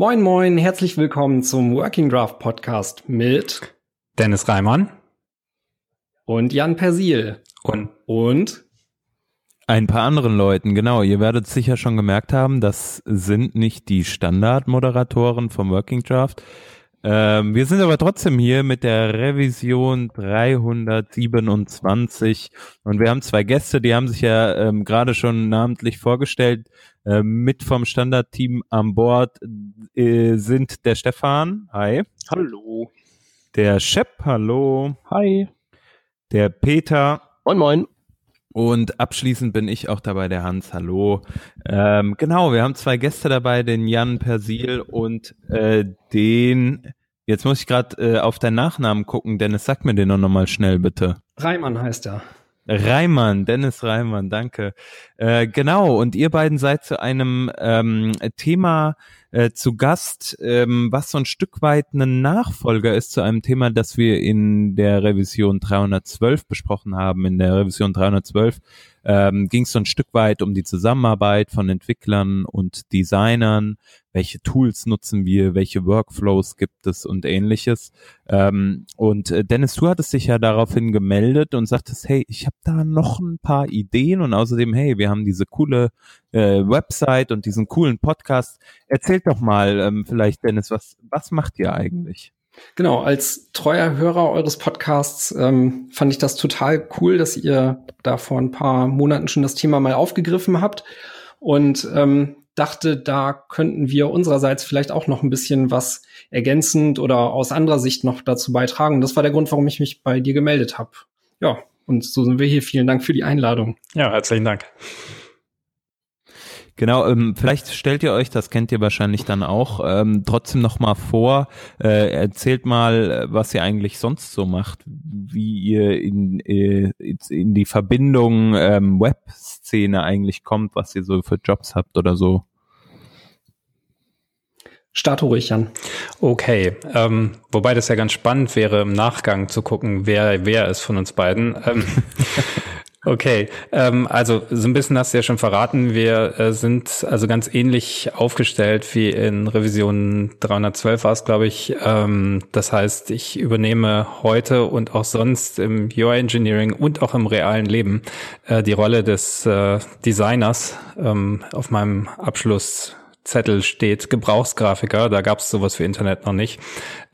Moin, moin, herzlich willkommen zum Working Draft Podcast mit Dennis Reimann und Jan Persil und, und ein paar anderen Leuten, genau. Ihr werdet sicher schon gemerkt haben, das sind nicht die Standardmoderatoren vom Working Draft. Ähm, wir sind aber trotzdem hier mit der Revision 327 und wir haben zwei Gäste, die haben sich ja ähm, gerade schon namentlich vorgestellt. Äh, mit vom Standardteam an Bord äh, sind der Stefan, hi. Hallo. Der Shep, hallo. Hi. Der Peter. Moin, moin. Und abschließend bin ich auch dabei, der Hans. Hallo. Ähm, genau, wir haben zwei Gäste dabei, den Jan Persil und äh, den. Jetzt muss ich gerade äh, auf deinen Nachnamen gucken, Dennis, sag mir den noch mal schnell bitte. Reimann heißt er. Reimann, Dennis Reimann, danke. Äh, genau, und ihr beiden seid zu einem ähm, Thema äh, zu Gast, ähm, was so ein Stück weit ein Nachfolger ist zu einem Thema, das wir in der Revision 312 besprochen haben. In der Revision 312 ähm, ging es so ein Stück weit um die Zusammenarbeit von Entwicklern und Designern, welche Tools nutzen wir, welche Workflows gibt es und ähnliches. Ähm, und äh, Dennis, du hattest dich ja daraufhin gemeldet und sagtest, hey, ich habe da noch ein paar Ideen und außerdem, hey, wir haben diese coole äh, Website und diesen coolen Podcast. Erzählt doch mal ähm, vielleicht, Dennis, was, was macht ihr eigentlich? Genau, als treuer Hörer eures Podcasts ähm, fand ich das total cool, dass ihr da vor ein paar Monaten schon das Thema mal aufgegriffen habt und ähm, dachte, da könnten wir unsererseits vielleicht auch noch ein bisschen was ergänzend oder aus anderer Sicht noch dazu beitragen. Das war der Grund, warum ich mich bei dir gemeldet habe. Ja, und so sind wir hier. Vielen Dank für die Einladung. Ja, herzlichen Dank. Genau, ähm, vielleicht stellt ihr euch, das kennt ihr wahrscheinlich dann auch, ähm, trotzdem noch mal vor. Äh, erzählt mal, was ihr eigentlich sonst so macht, wie ihr in, äh, in die Verbindung ähm, Web-Szene eigentlich kommt, was ihr so für Jobs habt oder so. Starte ruhig, Jan. Okay, ähm, wobei das ja ganz spannend wäre, im Nachgang zu gucken, wer wer ist von uns beiden. Ähm, Okay, ähm, also so ein bisschen hast du ja schon verraten. Wir äh, sind also ganz ähnlich aufgestellt wie in Revision 312 war es, glaube ich. Ähm, das heißt, ich übernehme heute und auch sonst im UI Engineering und auch im realen Leben äh, die Rolle des äh, Designers ähm, auf meinem Abschluss Zettel steht Gebrauchsgrafiker, da gab es sowas für Internet noch nicht.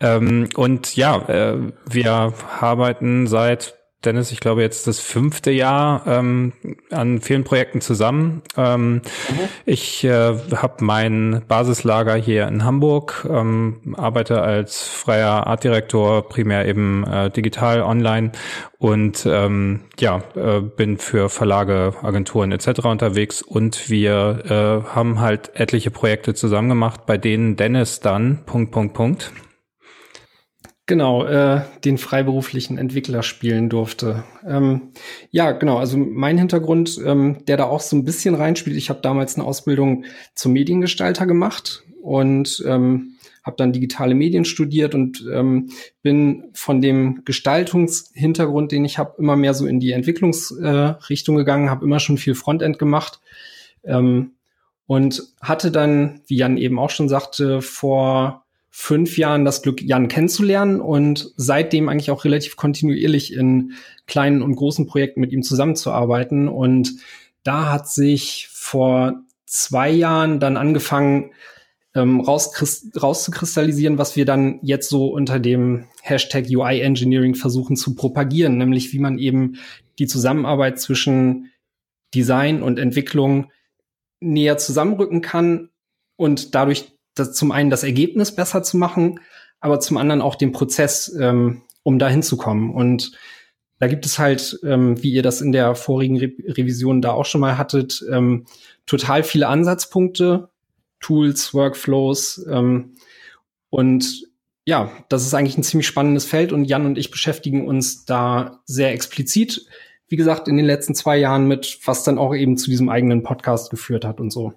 Ähm, und ja, äh, wir arbeiten seit Dennis, ich glaube jetzt das fünfte Jahr ähm, an vielen Projekten zusammen. Ähm, mhm. Ich äh, habe mein Basislager hier in Hamburg, ähm, arbeite als freier Artdirektor, primär eben äh, digital online und ähm, ja, äh, bin für Verlage, Agenturen etc. unterwegs und wir äh, haben halt etliche Projekte zusammen gemacht, bei denen Dennis dann Punkt, Punkt, Punkt Genau, äh, den freiberuflichen Entwickler spielen durfte. Ähm, ja, genau, also mein Hintergrund, ähm, der da auch so ein bisschen reinspielt, ich habe damals eine Ausbildung zum Mediengestalter gemacht und ähm, habe dann digitale Medien studiert und ähm, bin von dem Gestaltungshintergrund, den ich habe, immer mehr so in die Entwicklungsrichtung äh, gegangen, habe immer schon viel Frontend gemacht ähm, und hatte dann, wie Jan eben auch schon sagte, vor fünf Jahren das Glück, Jan kennenzulernen und seitdem eigentlich auch relativ kontinuierlich in kleinen und großen Projekten mit ihm zusammenzuarbeiten. Und da hat sich vor zwei Jahren dann angefangen, ähm, rauszukristallisieren, was wir dann jetzt so unter dem Hashtag UI Engineering versuchen zu propagieren, nämlich wie man eben die Zusammenarbeit zwischen Design und Entwicklung näher zusammenrücken kann und dadurch das, zum einen das Ergebnis besser zu machen, aber zum anderen auch den Prozess, ähm, um da hinzukommen. Und da gibt es halt, ähm, wie ihr das in der vorigen Re Revision da auch schon mal hattet, ähm, total viele Ansatzpunkte, Tools, Workflows. Ähm, und ja, das ist eigentlich ein ziemlich spannendes Feld und Jan und ich beschäftigen uns da sehr explizit, wie gesagt, in den letzten zwei Jahren mit, was dann auch eben zu diesem eigenen Podcast geführt hat und so.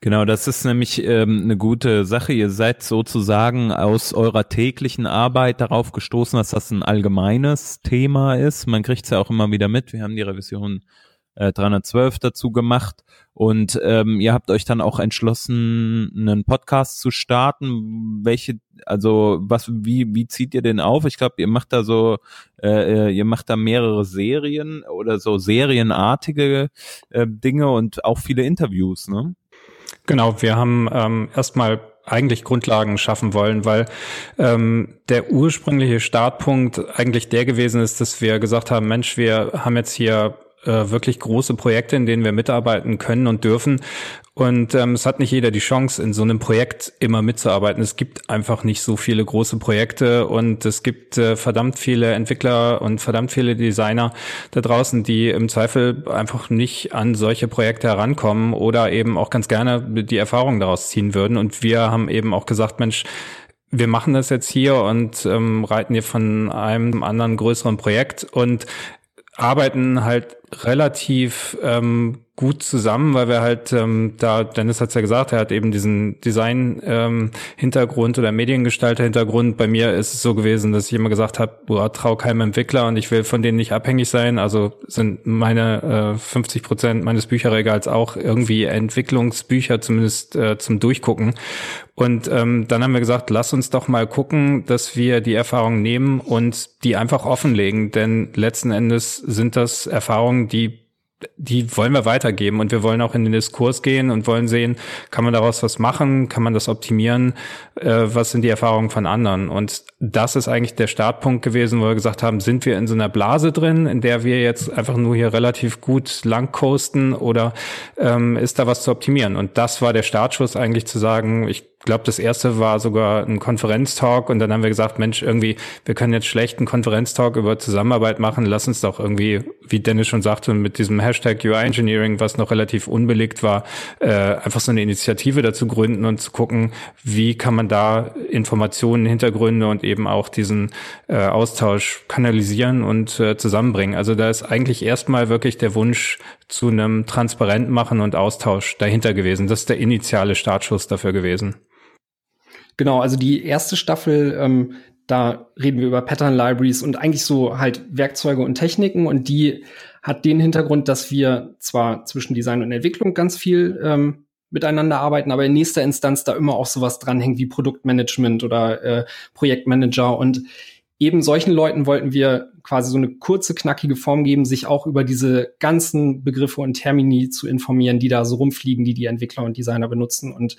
Genau, das ist nämlich ähm, eine gute Sache. Ihr seid sozusagen aus eurer täglichen Arbeit darauf gestoßen, dass das ein allgemeines Thema ist. Man kriegt es ja auch immer wieder mit. Wir haben die Revision äh, 312 dazu gemacht und ähm, ihr habt euch dann auch entschlossen, einen Podcast zu starten. Welche, also was, wie, wie zieht ihr den auf? Ich glaube, ihr macht da so, äh, äh, ihr macht da mehrere Serien oder so serienartige äh, Dinge und auch viele Interviews, ne? Genau, wir haben ähm, erstmal eigentlich Grundlagen schaffen wollen, weil ähm, der ursprüngliche Startpunkt eigentlich der gewesen ist, dass wir gesagt haben, Mensch, wir haben jetzt hier äh, wirklich große Projekte, in denen wir mitarbeiten können und dürfen. Und ähm, es hat nicht jeder die Chance, in so einem Projekt immer mitzuarbeiten. Es gibt einfach nicht so viele große Projekte und es gibt äh, verdammt viele Entwickler und verdammt viele Designer da draußen, die im Zweifel einfach nicht an solche Projekte herankommen oder eben auch ganz gerne die Erfahrung daraus ziehen würden. Und wir haben eben auch gesagt, Mensch, wir machen das jetzt hier und ähm, reiten hier von einem anderen größeren Projekt und arbeiten halt relativ ähm, gut zusammen, weil wir halt ähm, da, Dennis hat's ja gesagt, er hat eben diesen Design-Hintergrund ähm, oder Mediengestalter-Hintergrund. Bei mir ist es so gewesen, dass ich immer gesagt habe, boah, trau keinem Entwickler und ich will von denen nicht abhängig sein. Also sind meine äh, 50 Prozent meines Bücherregals auch irgendwie Entwicklungsbücher, zumindest äh, zum Durchgucken. Und ähm, dann haben wir gesagt, lass uns doch mal gucken, dass wir die Erfahrungen nehmen und die einfach offenlegen. Denn letzten Endes sind das Erfahrungen, die die wollen wir weitergeben und wir wollen auch in den Diskurs gehen und wollen sehen, kann man daraus was machen, kann man das optimieren, äh, was sind die Erfahrungen von anderen. Und das ist eigentlich der Startpunkt gewesen, wo wir gesagt haben, sind wir in so einer Blase drin, in der wir jetzt einfach nur hier relativ gut lang oder ähm, ist da was zu optimieren? Und das war der Startschuss eigentlich zu sagen, ich glaube, das erste war sogar ein Konferenztalk und dann haben wir gesagt, Mensch, irgendwie, wir können jetzt schlecht einen Konferenztalk über Zusammenarbeit machen, lass uns doch irgendwie, wie Dennis schon sagte, mit diesem Hashtag UI Engineering, was noch relativ unbelegt war, äh, einfach so eine Initiative dazu gründen und zu gucken, wie kann man da Informationen, Hintergründe und eben auch diesen äh, Austausch kanalisieren und äh, zusammenbringen. Also da ist eigentlich erstmal wirklich der Wunsch zu einem transparent machen und Austausch dahinter gewesen. Das ist der initiale Startschuss dafür gewesen. Genau, also die erste Staffel, ähm, da reden wir über Pattern Libraries und eigentlich so halt Werkzeuge und Techniken und die hat den Hintergrund, dass wir zwar zwischen Design und Entwicklung ganz viel ähm, miteinander arbeiten, aber in nächster Instanz da immer auch sowas dranhängt wie Produktmanagement oder äh, Projektmanager und eben solchen Leuten wollten wir quasi so eine kurze, knackige Form geben, sich auch über diese ganzen Begriffe und Termini zu informieren, die da so rumfliegen, die die Entwickler und Designer benutzen. Und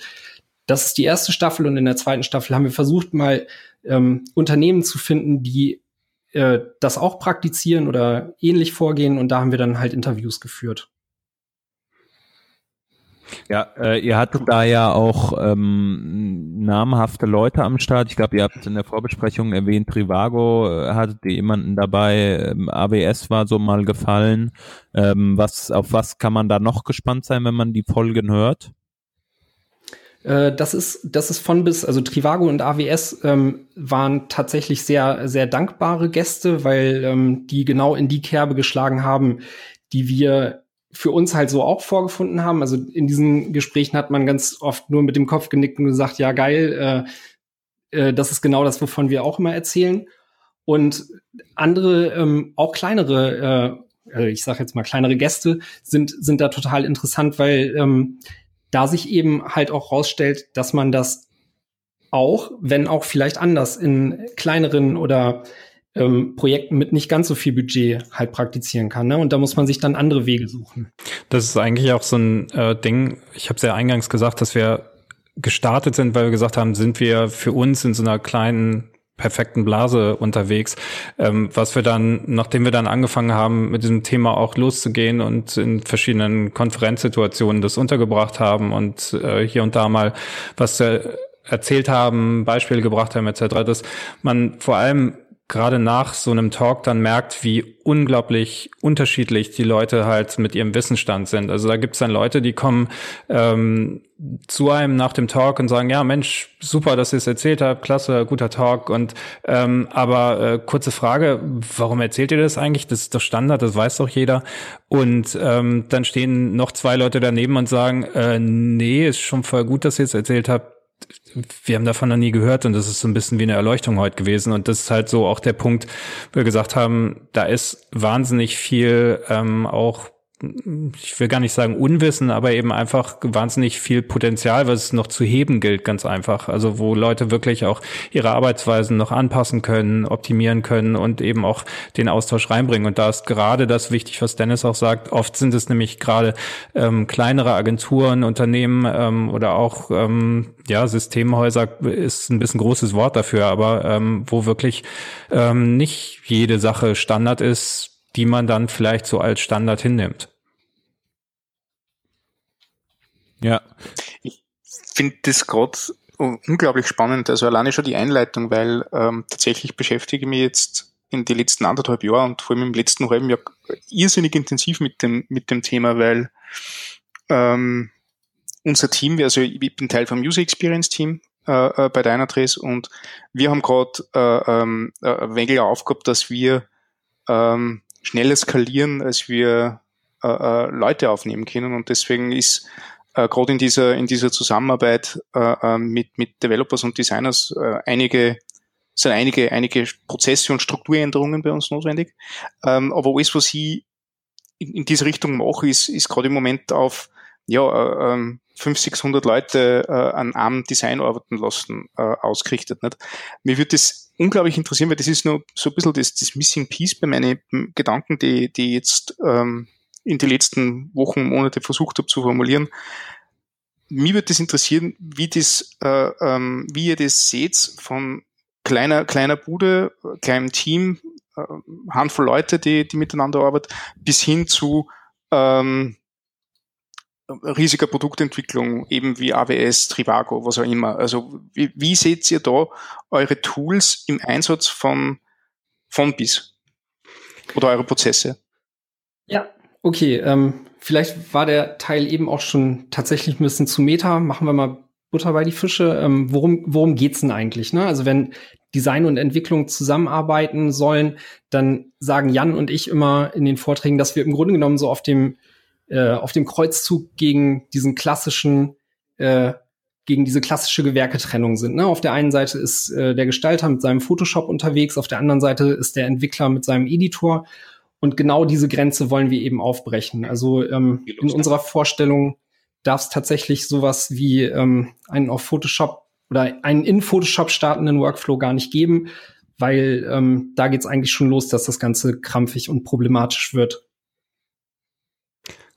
das ist die erste Staffel und in der zweiten Staffel haben wir versucht, mal ähm, Unternehmen zu finden, die äh, das auch praktizieren oder ähnlich vorgehen und da haben wir dann halt Interviews geführt. Ja, äh, ihr hattet da ja auch ähm, namhafte Leute am Start. Ich glaube, ihr habt in der Vorbesprechung erwähnt, Trivago, äh, hattet ihr jemanden dabei, ähm, AWS war so mal gefallen. Ähm, was, auf was kann man da noch gespannt sein, wenn man die Folgen hört? Äh, das ist, das ist von bis, also Trivago und AWS ähm, waren tatsächlich sehr, sehr dankbare Gäste, weil ähm, die genau in die Kerbe geschlagen haben, die wir für uns halt so auch vorgefunden haben. Also in diesen Gesprächen hat man ganz oft nur mit dem Kopf genickt und gesagt, ja geil, äh, äh, das ist genau das, wovon wir auch immer erzählen. Und andere, ähm, auch kleinere, äh, äh ich sage jetzt mal kleinere Gäste, sind, sind da total interessant, weil ähm, da sich eben halt auch rausstellt, dass man das auch, wenn auch vielleicht anders, in kleineren oder ähm, Projekten mit nicht ganz so viel Budget halt praktizieren kann. Ne? Und da muss man sich dann andere Wege suchen. Das ist eigentlich auch so ein äh, Ding. Ich habe es ja eingangs gesagt, dass wir gestartet sind, weil wir gesagt haben, sind wir für uns in so einer kleinen perfekten Blase unterwegs, ähm, was wir dann, nachdem wir dann angefangen haben, mit diesem Thema auch loszugehen und in verschiedenen Konferenzsituationen das untergebracht haben und äh, hier und da mal was äh, erzählt haben, Beispiele gebracht haben etc., dass man vor allem gerade nach so einem Talk dann merkt, wie unglaublich unterschiedlich die Leute halt mit ihrem Wissensstand sind. Also da gibt's dann Leute, die kommen ähm, zu einem nach dem Talk und sagen, ja Mensch, super, dass ihr es erzählt habt, klasse, guter Talk. Und ähm, aber äh, kurze Frage, warum erzählt ihr das eigentlich? Das ist doch Standard, das weiß doch jeder. Und ähm, dann stehen noch zwei Leute daneben und sagen, äh, nee, ist schon voll gut, dass ihr es erzählt habt wir haben davon noch nie gehört und das ist so ein bisschen wie eine Erleuchtung heute gewesen. Und das ist halt so auch der Punkt, wo wir gesagt haben, da ist wahnsinnig viel ähm, auch ich will gar nicht sagen Unwissen, aber eben einfach wahnsinnig viel Potenzial, was es noch zu heben gilt, ganz einfach. Also wo Leute wirklich auch ihre Arbeitsweisen noch anpassen können, optimieren können und eben auch den Austausch reinbringen. Und da ist gerade das wichtig, was Dennis auch sagt. Oft sind es nämlich gerade ähm, kleinere Agenturen, Unternehmen ähm, oder auch ähm, ja Systemhäuser ist ein bisschen großes Wort dafür, aber ähm, wo wirklich ähm, nicht jede Sache Standard ist, die man dann vielleicht so als Standard hinnimmt. Ja. Ich finde das gerade unglaublich spannend, also alleine schon die Einleitung, weil ähm, tatsächlich beschäftige ich mich jetzt in den letzten anderthalb Jahren und vor allem im letzten halben Jahr irrsinnig intensiv mit dem, mit dem Thema, weil ähm, unser Team, also ich bin Teil vom User Experience Team äh, äh bei Dynatrace und wir haben gerade äh, ähm, äh, ein wenig aufgehabt, dass wir ähm, schneller skalieren, als wir äh, äh, Leute aufnehmen können. Und deswegen ist äh, gerade in dieser, in dieser Zusammenarbeit äh, ähm, mit, mit Developers und Designers äh, einige sind einige, einige Prozesse und Strukturänderungen bei uns notwendig. Ähm, aber alles, was ich in, in diese Richtung mache, ist, ist gerade im Moment auf ja, äh, ähm, 500, 600 Leute äh, an einem Design arbeiten lassen, äh, ausgerichtet. Nicht? Mir würde das unglaublich interessieren, weil das ist nur so ein bisschen das, das Missing Piece bei meinen Gedanken, die, die jetzt ähm, in die letzten Wochen, Monate versucht habe zu formulieren. Mir würde das interessieren, wie das, äh, ähm, wie ihr das seht von kleiner, kleiner Bude, kleinem Team, äh, Handvoll Leute, die, die miteinander arbeiten, bis hin zu ähm, riesiger Produktentwicklung, eben wie AWS, Trivago, was auch immer. Also wie, wie seht ihr da eure Tools im Einsatz von, von bis? Oder eure Prozesse? Ja, okay. Ähm, vielleicht war der Teil eben auch schon tatsächlich ein bisschen zu Meta. Machen wir mal Butter bei die Fische. Ähm, worum, worum geht's denn eigentlich? Ne? Also wenn Design und Entwicklung zusammenarbeiten sollen, dann sagen Jan und ich immer in den Vorträgen, dass wir im Grunde genommen so auf dem äh, auf dem Kreuzzug gegen diesen klassischen, äh, gegen diese klassische Gewerketrennung sind. Ne? Auf der einen Seite ist äh, der Gestalter mit seinem Photoshop unterwegs, auf der anderen Seite ist der Entwickler mit seinem Editor. Und genau diese Grenze wollen wir eben aufbrechen. Also ähm, in unserer Vorstellung darf es tatsächlich sowas wie ähm, einen auf Photoshop oder einen in Photoshop startenden Workflow gar nicht geben, weil ähm, da geht es eigentlich schon los, dass das Ganze krampfig und problematisch wird.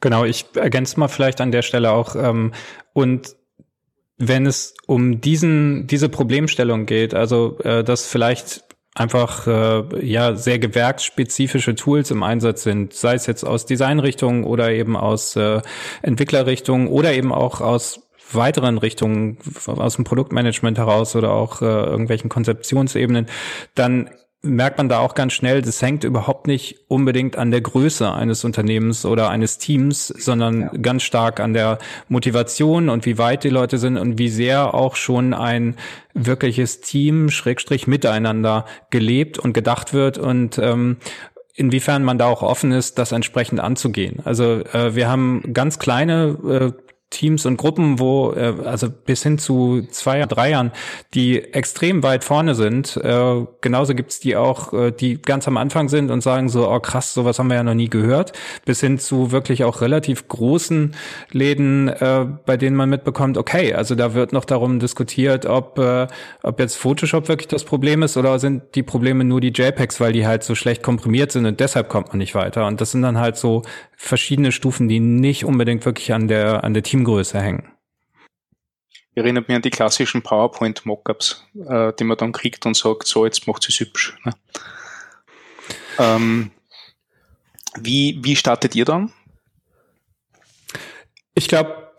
Genau, ich ergänze mal vielleicht an der Stelle auch ähm, und wenn es um diesen diese Problemstellung geht, also äh, dass vielleicht einfach äh, ja sehr gewerksspezifische Tools im Einsatz sind, sei es jetzt aus Designrichtungen oder eben aus äh, Entwicklerrichtungen oder eben auch aus weiteren Richtungen aus dem Produktmanagement heraus oder auch äh, irgendwelchen Konzeptionsebenen, dann merkt man da auch ganz schnell, das hängt überhaupt nicht unbedingt an der Größe eines Unternehmens oder eines Teams, sondern ja. ganz stark an der Motivation und wie weit die Leute sind und wie sehr auch schon ein wirkliches Team, Schrägstrich miteinander gelebt und gedacht wird und ähm, inwiefern man da auch offen ist, das entsprechend anzugehen. Also äh, wir haben ganz kleine äh, Teams und Gruppen, wo äh, also bis hin zu zwei, drei Jahren, die extrem weit vorne sind. Äh, genauso gibt's die auch, äh, die ganz am Anfang sind und sagen so, oh krass, sowas haben wir ja noch nie gehört, bis hin zu wirklich auch relativ großen Läden, äh, bei denen man mitbekommt, okay, also da wird noch darum diskutiert, ob, äh, ob jetzt Photoshop wirklich das Problem ist oder sind die Probleme nur die JPEGs, weil die halt so schlecht komprimiert sind und deshalb kommt man nicht weiter. Und das sind dann halt so verschiedene Stufen, die nicht unbedingt wirklich an der, an der Teamgröße hängen. Erinnert mich an die klassischen PowerPoint-Mockups, äh, die man dann kriegt und sagt, so, jetzt macht es hübsch. Ne? Ähm, wie, wie startet ihr dann? Ich glaube,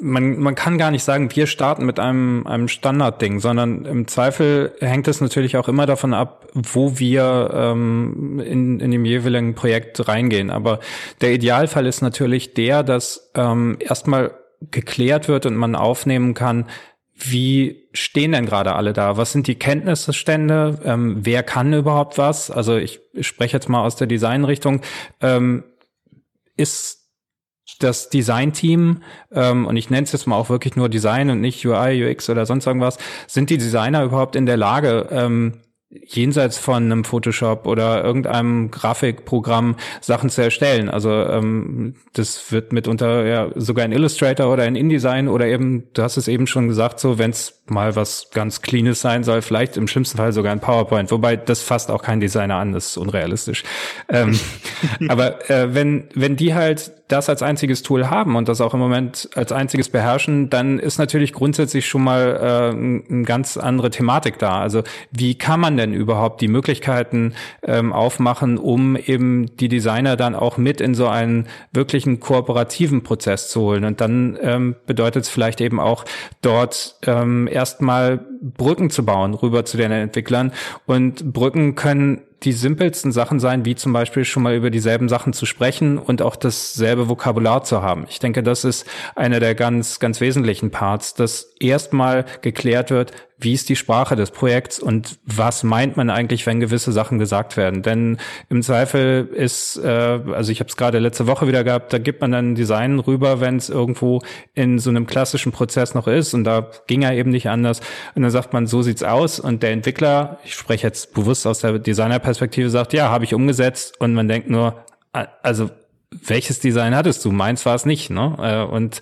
man, man kann gar nicht sagen, wir starten mit einem, einem Standardding, sondern im Zweifel hängt es natürlich auch immer davon ab, wo wir ähm, in, in dem jeweiligen Projekt reingehen. Aber der Idealfall ist natürlich der, dass ähm, erstmal geklärt wird und man aufnehmen kann, wie stehen denn gerade alle da? Was sind die Kenntnisstände? Ähm, wer kann überhaupt was? Also ich, spreche jetzt mal aus der Designrichtung. Ähm, ist das Design-Team, ähm, und ich nenne es jetzt mal auch wirklich nur Design und nicht UI, UX oder sonst irgendwas, sind die Designer überhaupt in der Lage, ähm, jenseits von einem Photoshop oder irgendeinem Grafikprogramm Sachen zu erstellen. Also ähm, das wird mitunter ja sogar in Illustrator oder in InDesign oder eben, du hast es eben schon gesagt, so wenn es mal was ganz Cleanes sein soll, vielleicht im schlimmsten Fall sogar in PowerPoint, wobei das fasst auch kein Designer an, das ist unrealistisch. ähm, aber äh, wenn, wenn die halt das als einziges Tool haben und das auch im Moment als einziges beherrschen, dann ist natürlich grundsätzlich schon mal äh, eine ganz andere Thematik da. Also wie kann man denn überhaupt die Möglichkeiten ähm, aufmachen, um eben die Designer dann auch mit in so einen wirklichen kooperativen Prozess zu holen? Und dann ähm, bedeutet es vielleicht eben auch dort ähm, erstmal Brücken zu bauen rüber zu den Entwicklern. Und Brücken können die simpelsten Sachen sein, wie zum Beispiel schon mal über dieselben Sachen zu sprechen und auch dasselbe Vokabular zu haben. Ich denke, das ist einer der ganz, ganz wesentlichen Parts, dass erstmal geklärt wird, wie ist die Sprache des Projekts und was meint man eigentlich, wenn gewisse Sachen gesagt werden. Denn im Zweifel ist, äh, also ich habe es gerade letzte Woche wieder gehabt, da gibt man dann Design rüber, wenn es irgendwo in so einem klassischen Prozess noch ist und da ging er eben nicht anders. Und dann sagt man, so sieht's aus und der Entwickler, ich spreche jetzt bewusst aus der Designerperspektive, sagt, ja, habe ich umgesetzt und man denkt nur, also welches Design hattest du? Meins war es nicht, ne? Äh, und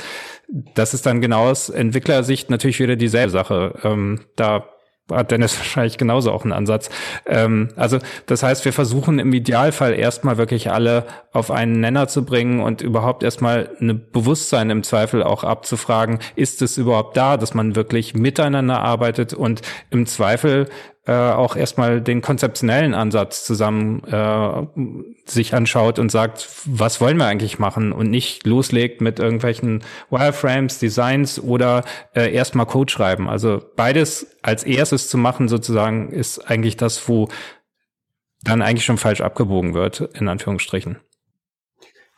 das ist dann genau aus Entwicklersicht natürlich wieder dieselbe Sache. Ähm, da hat Dennis wahrscheinlich genauso auch einen Ansatz. Ähm, also das heißt, wir versuchen im Idealfall erstmal wirklich alle auf einen Nenner zu bringen und überhaupt erstmal eine Bewusstsein im Zweifel auch abzufragen, ist es überhaupt da, dass man wirklich miteinander arbeitet und im Zweifel äh, auch erstmal den konzeptionellen Ansatz zusammen äh, sich anschaut und sagt, was wollen wir eigentlich machen und nicht loslegt mit irgendwelchen Wireframes, Designs oder äh, erstmal Code schreiben. Also beides als erstes zu machen sozusagen ist eigentlich das, wo dann eigentlich schon falsch abgebogen wird, in Anführungsstrichen.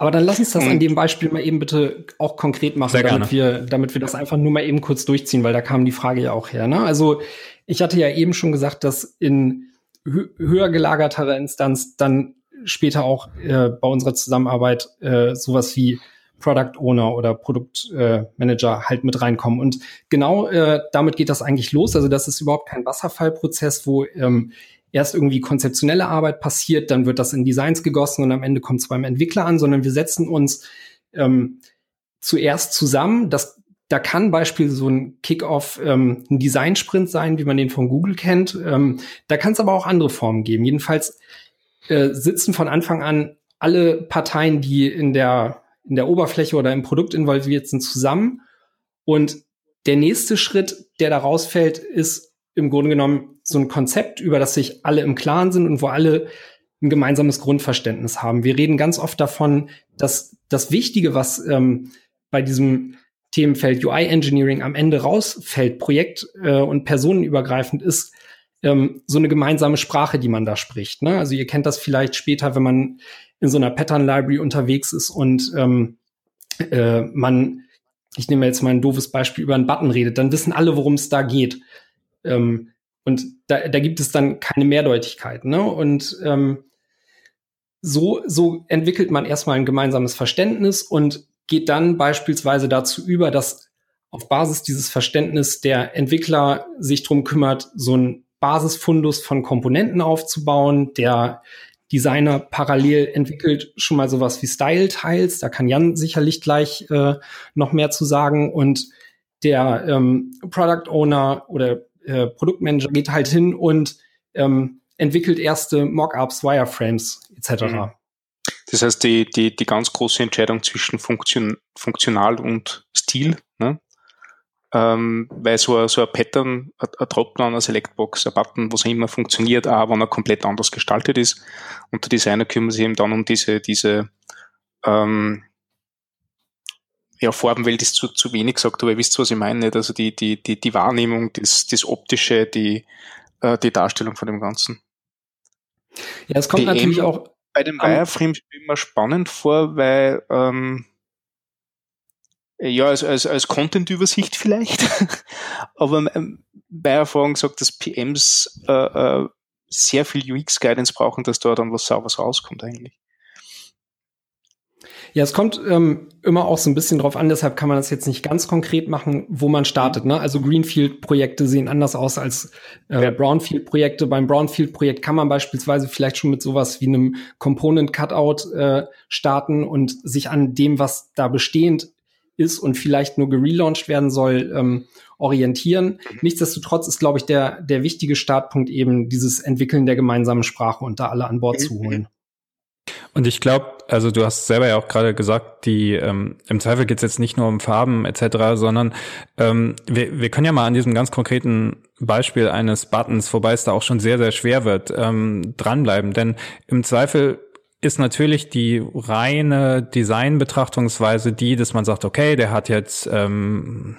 Aber dann lass uns das an dem Beispiel mal eben bitte auch konkret machen, damit wir, damit wir das einfach nur mal eben kurz durchziehen, weil da kam die Frage ja auch her. Ne? Also ich hatte ja eben schon gesagt, dass in höher gelagerterer Instanz dann später auch äh, bei unserer Zusammenarbeit äh, sowas wie Product Owner oder Produktmanager äh, halt mit reinkommen. Und genau äh, damit geht das eigentlich los. Also das ist überhaupt kein Wasserfallprozess, wo ähm, erst irgendwie konzeptionelle Arbeit passiert, dann wird das in Designs gegossen und am Ende kommt es beim Entwickler an, sondern wir setzen uns ähm, zuerst zusammen. Das da kann beispielsweise so ein Kickoff ähm, ein Design-Sprint sein, wie man den von Google kennt. Ähm, da kann es aber auch andere Formen geben. Jedenfalls äh, sitzen von Anfang an alle Parteien, die in der, in der Oberfläche oder im Produkt involviert sind, zusammen. Und der nächste Schritt, der da rausfällt, ist im Grunde genommen so ein Konzept, über das sich alle im Klaren sind und wo alle ein gemeinsames Grundverständnis haben. Wir reden ganz oft davon, dass das Wichtige, was ähm, bei diesem Themenfeld UI Engineering am Ende rausfällt, projekt- äh, und personenübergreifend ist, ähm, so eine gemeinsame Sprache, die man da spricht. Ne? Also ihr kennt das vielleicht später, wenn man in so einer Pattern Library unterwegs ist und ähm, äh, man, ich nehme jetzt mal ein doofes Beispiel, über einen Button redet, dann wissen alle, worum es da geht. Ähm, und da, da gibt es dann keine Mehrdeutigkeit. Ne? Und ähm, so, so entwickelt man erstmal ein gemeinsames Verständnis und geht dann beispielsweise dazu über, dass auf Basis dieses Verständnis der Entwickler sich drum kümmert, so ein Basisfundus von Komponenten aufzubauen. Der Designer parallel entwickelt schon mal sowas wie Style-Tiles. Da kann Jan sicherlich gleich äh, noch mehr zu sagen. Und der ähm, Product Owner oder äh, Produktmanager geht halt hin und ähm, entwickelt erste Mockups, Wireframes etc. Mhm. Das heißt, die, die, die ganz große Entscheidung zwischen Funktion, funktional und Stil, ne? ähm, weil so so ein Pattern, ein, ein Dropdown, eine Selectbox, ein Button, was immer funktioniert, auch wenn er komplett anders gestaltet ist. Und der Designer kümmert sich eben dann um diese, diese ähm, ja, Farbenwelt ist zu, zu wenig gesagt, aber ihr wisst, was ich meine. Nicht? Also die, die, die, die Wahrnehmung, das, das Optische, die, äh, die Darstellung von dem Ganzen. Ja, es kommt natürlich auch bei den Wireframes immer spannend vor, weil ähm, ja, als, als, als Content-Übersicht vielleicht, aber ähm, bei Erfahrung sagt, dass PMs äh, äh, sehr viel UX-Guidance brauchen, dass da dann was Sauberes rauskommt eigentlich. Ja, es kommt ähm, immer auch so ein bisschen drauf an, deshalb kann man das jetzt nicht ganz konkret machen, wo man startet. Ne? Also Greenfield-Projekte sehen anders aus als äh, ja. Brownfield-Projekte. Beim Brownfield-Projekt kann man beispielsweise vielleicht schon mit sowas wie einem Component-Cutout äh, starten und sich an dem, was da bestehend ist und vielleicht nur gelauncht werden soll, ähm, orientieren. Mhm. Nichtsdestotrotz ist, glaube ich, der, der wichtige Startpunkt eben dieses Entwickeln der gemeinsamen Sprache und da alle an Bord mhm. zu holen. Und ich glaube, also du hast selber ja auch gerade gesagt, die ähm, im Zweifel geht es jetzt nicht nur um Farben etc., sondern ähm, wir, wir können ja mal an diesem ganz konkreten Beispiel eines Buttons, wobei es da auch schon sehr, sehr schwer wird, ähm, dranbleiben. Denn im Zweifel ist natürlich die reine Design-Betrachtungsweise die, dass man sagt, okay, der hat jetzt ähm,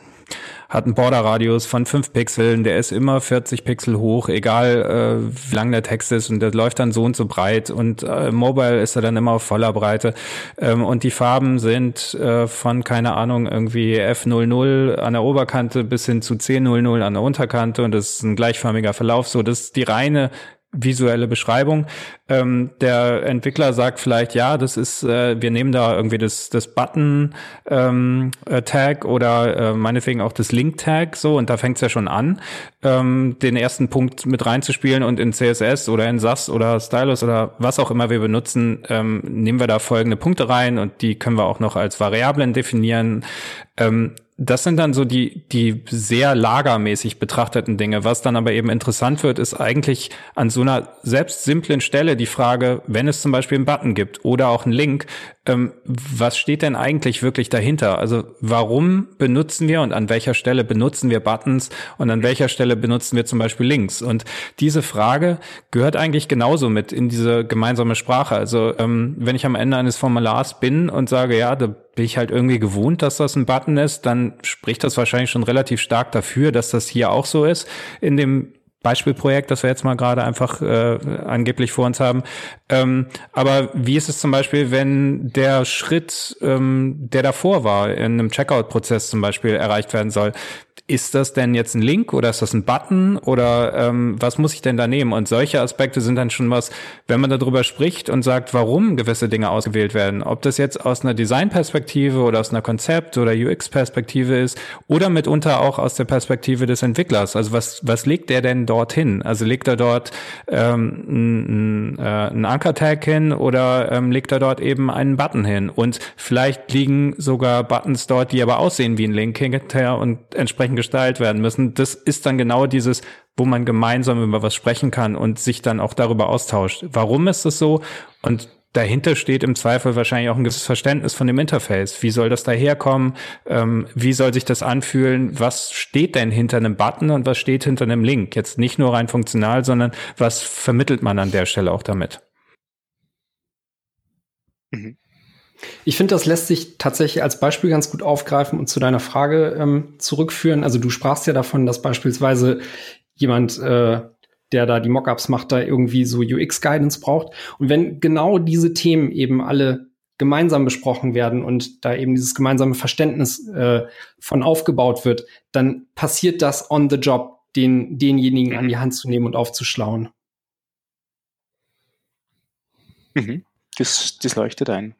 hat einen Borderradius von fünf Pixeln, der ist immer 40 Pixel hoch, egal äh, wie lang der Text ist und der läuft dann so und so breit und äh, Mobile ist er dann immer auf voller Breite. Ähm, und die Farben sind äh, von, keine Ahnung, irgendwie F00 an der Oberkante bis hin zu C00 an der Unterkante und das ist ein gleichförmiger Verlauf, so das ist die reine visuelle Beschreibung. Ähm, der Entwickler sagt vielleicht, ja, das ist, äh, wir nehmen da irgendwie das, das Button ähm, äh, oder äh, meinetwegen auch das Link Tag so und da fängt's ja schon an, ähm, den ersten Punkt mit reinzuspielen und in CSS oder in SAS oder Stylus oder was auch immer wir benutzen, ähm, nehmen wir da folgende Punkte rein und die können wir auch noch als Variablen definieren. Ähm, das sind dann so die, die sehr lagermäßig betrachteten Dinge. Was dann aber eben interessant wird, ist eigentlich an so einer selbst simplen Stelle die Frage, wenn es zum Beispiel einen Button gibt oder auch einen Link, ähm, was steht denn eigentlich wirklich dahinter? Also warum benutzen wir und an welcher Stelle benutzen wir Buttons und an welcher Stelle benutzen wir zum Beispiel Links? Und diese Frage gehört eigentlich genauso mit in diese gemeinsame Sprache. Also ähm, wenn ich am Ende eines Formulars bin und sage, ja, da bin ich halt irgendwie gewohnt, dass das ein Button ist, dann spricht das wahrscheinlich schon relativ stark dafür, dass das hier auch so ist in dem Beispielprojekt, das wir jetzt mal gerade einfach äh, angeblich vor uns haben. Ähm, aber wie ist es zum Beispiel, wenn der Schritt, ähm, der davor war, in einem Checkout-Prozess zum Beispiel erreicht werden soll? ist das denn jetzt ein Link oder ist das ein Button oder ähm, was muss ich denn da nehmen? Und solche Aspekte sind dann schon was, wenn man darüber spricht und sagt, warum gewisse Dinge ausgewählt werden, ob das jetzt aus einer Designperspektive oder aus einer Konzept- oder UX-Perspektive ist oder mitunter auch aus der Perspektive des Entwicklers. Also was, was legt der denn dorthin? Also legt er dort ähm, äh, ein Anker-Tag hin oder ähm, legt er dort eben einen Button hin? Und vielleicht liegen sogar Buttons dort, die aber aussehen wie ein Link hinterher und entsprechend gestaltet werden müssen. Das ist dann genau dieses, wo man gemeinsam über was sprechen kann und sich dann auch darüber austauscht. Warum ist es so? Und dahinter steht im Zweifel wahrscheinlich auch ein gewisses Verständnis von dem Interface. Wie soll das daherkommen? Ähm, wie soll sich das anfühlen? Was steht denn hinter einem Button und was steht hinter einem Link? Jetzt nicht nur rein funktional, sondern was vermittelt man an der Stelle auch damit? Mhm. Ich finde, das lässt sich tatsächlich als Beispiel ganz gut aufgreifen und zu deiner Frage ähm, zurückführen. Also du sprachst ja davon, dass beispielsweise jemand, äh, der da die Mockups macht, da irgendwie so UX-Guidance braucht. Und wenn genau diese Themen eben alle gemeinsam besprochen werden und da eben dieses gemeinsame Verständnis äh, von aufgebaut wird, dann passiert das on the job, den, denjenigen an die Hand zu nehmen und aufzuschlauen. Mhm. Das, das leuchtet ein.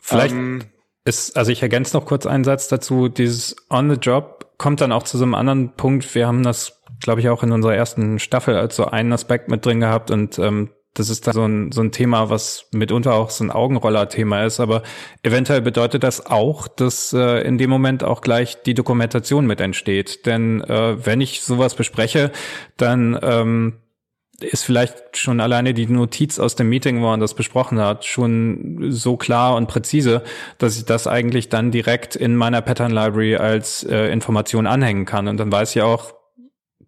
Vielleicht ähm, ist, also ich ergänze noch kurz einen Satz dazu, dieses On the Job kommt dann auch zu so einem anderen Punkt. Wir haben das, glaube ich, auch in unserer ersten Staffel als so einen Aspekt mit drin gehabt und ähm, das ist dann so ein, so ein Thema, was mitunter auch so ein Augenroller-Thema ist, aber eventuell bedeutet das auch, dass äh, in dem Moment auch gleich die Dokumentation mit entsteht. Denn äh, wenn ich sowas bespreche, dann ähm, ist vielleicht schon alleine die Notiz aus dem Meeting, wo man das besprochen hat, schon so klar und präzise, dass ich das eigentlich dann direkt in meiner Pattern Library als äh, Information anhängen kann. Und dann weiß ich auch,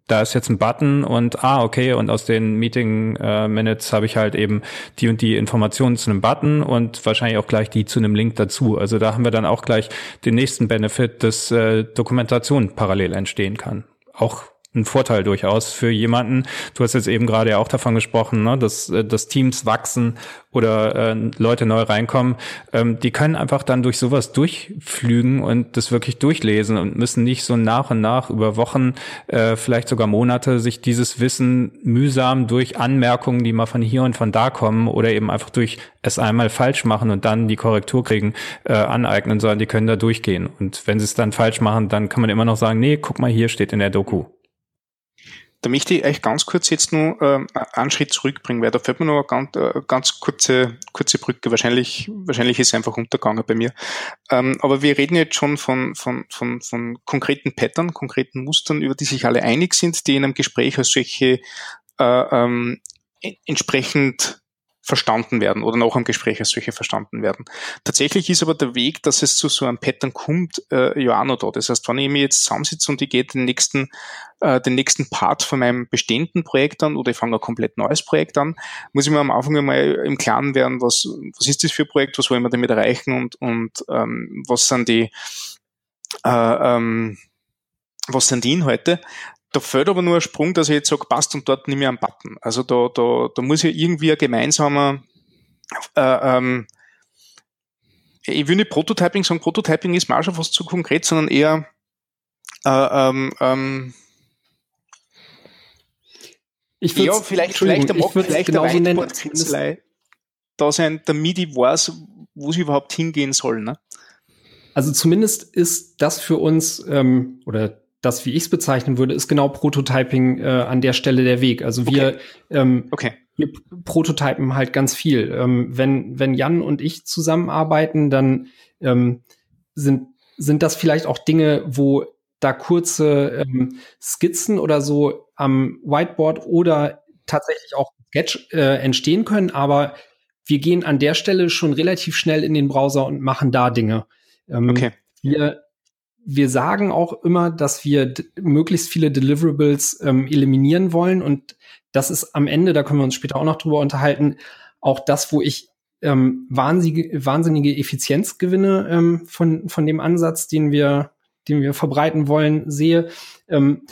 da ist jetzt ein Button und ah, okay, und aus den Meeting äh, Minutes habe ich halt eben die und die Informationen zu einem Button und wahrscheinlich auch gleich die zu einem Link dazu. Also da haben wir dann auch gleich den nächsten Benefit, dass äh, Dokumentation parallel entstehen kann. Auch ein Vorteil durchaus für jemanden. Du hast jetzt eben gerade ja auch davon gesprochen, ne, dass, äh, dass Teams wachsen oder äh, Leute neu reinkommen. Ähm, die können einfach dann durch sowas durchflügen und das wirklich durchlesen und müssen nicht so nach und nach über Wochen, äh, vielleicht sogar Monate sich dieses Wissen mühsam durch Anmerkungen, die mal von hier und von da kommen oder eben einfach durch es einmal falsch machen und dann die Korrektur kriegen, äh, aneignen, sondern die können da durchgehen. Und wenn sie es dann falsch machen, dann kann man immer noch sagen, nee, guck mal, hier steht in der Doku. Da möchte ich euch ganz kurz jetzt nur äh, einen Schritt zurückbringen, weil da fällt mir noch eine ganz, äh, ganz kurze, kurze Brücke. Wahrscheinlich, wahrscheinlich ist es einfach untergegangen bei mir. Ähm, aber wir reden jetzt schon von, von, von, von konkreten Pattern, konkreten Mustern, über die sich alle einig sind, die in einem Gespräch als solche äh, ähm, entsprechend verstanden werden oder nach einem Gespräch als solche verstanden werden. Tatsächlich ist aber der Weg, dass es zu so einem Pattern kommt, äh, ja auch noch da. Das heißt, wenn ich mir jetzt zusammensitze und ich gehe den nächsten, äh, den nächsten Part von meinem bestehenden Projekt an oder ich fange ein komplett neues Projekt an, muss ich mir am Anfang einmal im Klaren werden, was, was ist das für ein Projekt, was wollen wir damit erreichen und, und ähm, was sind die äh, ähm, was sind die Inhalte? Da fällt aber nur ein Sprung, dass ich jetzt sage, passt und dort nehme ich einen Button. Also da, da, da muss ja irgendwie ein gemeinsamer äh, ähm, ich will nicht Prototyping sagen, Prototyping ist mal schon fast zu konkret, sondern eher äh, ähm, ähm, ich ja, vielleicht, vielleicht der Mock, vielleicht der Whiteboard-Kritzelei da sein, damit ich weiß, wo sie überhaupt hingehen soll. Ne? Also zumindest ist das für uns, ähm, oder das, wie ich es bezeichnen würde, ist genau Prototyping äh, an der Stelle der Weg. Also wir, okay. Ähm, okay. wir prototypen halt ganz viel. Ähm, wenn, wenn Jan und ich zusammenarbeiten, dann ähm, sind, sind das vielleicht auch Dinge, wo da kurze ähm, Skizzen oder so am Whiteboard oder tatsächlich auch Sketch äh, entstehen können, aber wir gehen an der Stelle schon relativ schnell in den Browser und machen da Dinge. Ähm, okay. Wir wir sagen auch immer, dass wir möglichst viele Deliverables ähm, eliminieren wollen. Und das ist am Ende, da können wir uns später auch noch drüber unterhalten, auch das, wo ich ähm, wahnsinnige, wahnsinnige Effizienzgewinne ähm, von, von dem Ansatz, den wir, den wir verbreiten wollen, sehe. Ähm,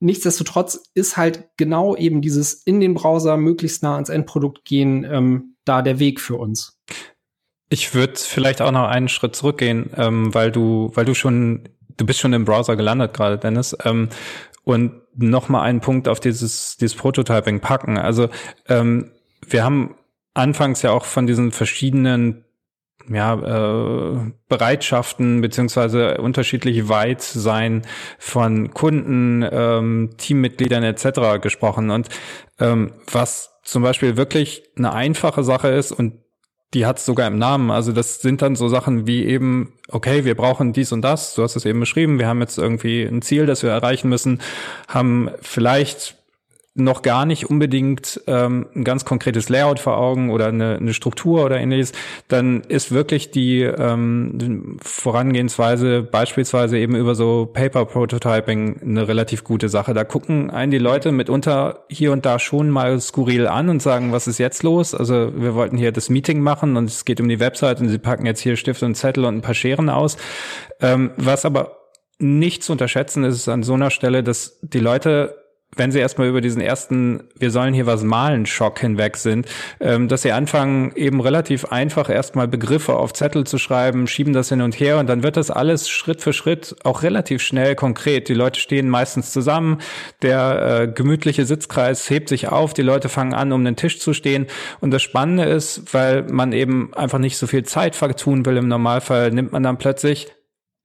nichtsdestotrotz ist halt genau eben dieses in den Browser möglichst nah ans Endprodukt gehen, ähm, da der Weg für uns. Ich würde vielleicht auch noch einen Schritt zurückgehen, ähm, weil du, weil du schon, du bist schon im Browser gelandet gerade, Dennis. Ähm, und noch mal einen Punkt auf dieses, dieses Prototyping packen. Also ähm, wir haben anfangs ja auch von diesen verschiedenen ja, äh, Bereitschaften beziehungsweise unterschiedlich weit sein von Kunden, ähm, Teammitgliedern etc. gesprochen. Und ähm, was zum Beispiel wirklich eine einfache Sache ist und die hat es sogar im Namen. Also das sind dann so Sachen wie eben, okay, wir brauchen dies und das. Du hast es eben beschrieben. Wir haben jetzt irgendwie ein Ziel, das wir erreichen müssen, haben vielleicht noch gar nicht unbedingt ähm, ein ganz konkretes Layout vor Augen oder eine, eine Struktur oder ähnliches, dann ist wirklich die ähm, Vorangehensweise beispielsweise eben über so Paper Prototyping eine relativ gute Sache. Da gucken einen die Leute mitunter hier und da schon mal skurril an und sagen, was ist jetzt los? Also wir wollten hier das Meeting machen und es geht um die Website und sie packen jetzt hier Stift und Zettel und ein paar Scheren aus. Ähm, was aber nicht zu unterschätzen ist, ist an so einer Stelle, dass die Leute wenn sie erstmal über diesen ersten, wir sollen hier was malen, Schock hinweg sind, ähm, dass sie anfangen, eben relativ einfach erstmal Begriffe auf Zettel zu schreiben, schieben das hin und her und dann wird das alles Schritt für Schritt auch relativ schnell konkret. Die Leute stehen meistens zusammen, der äh, gemütliche Sitzkreis hebt sich auf, die Leute fangen an, um den Tisch zu stehen und das Spannende ist, weil man eben einfach nicht so viel Zeit vertun will im Normalfall, nimmt man dann plötzlich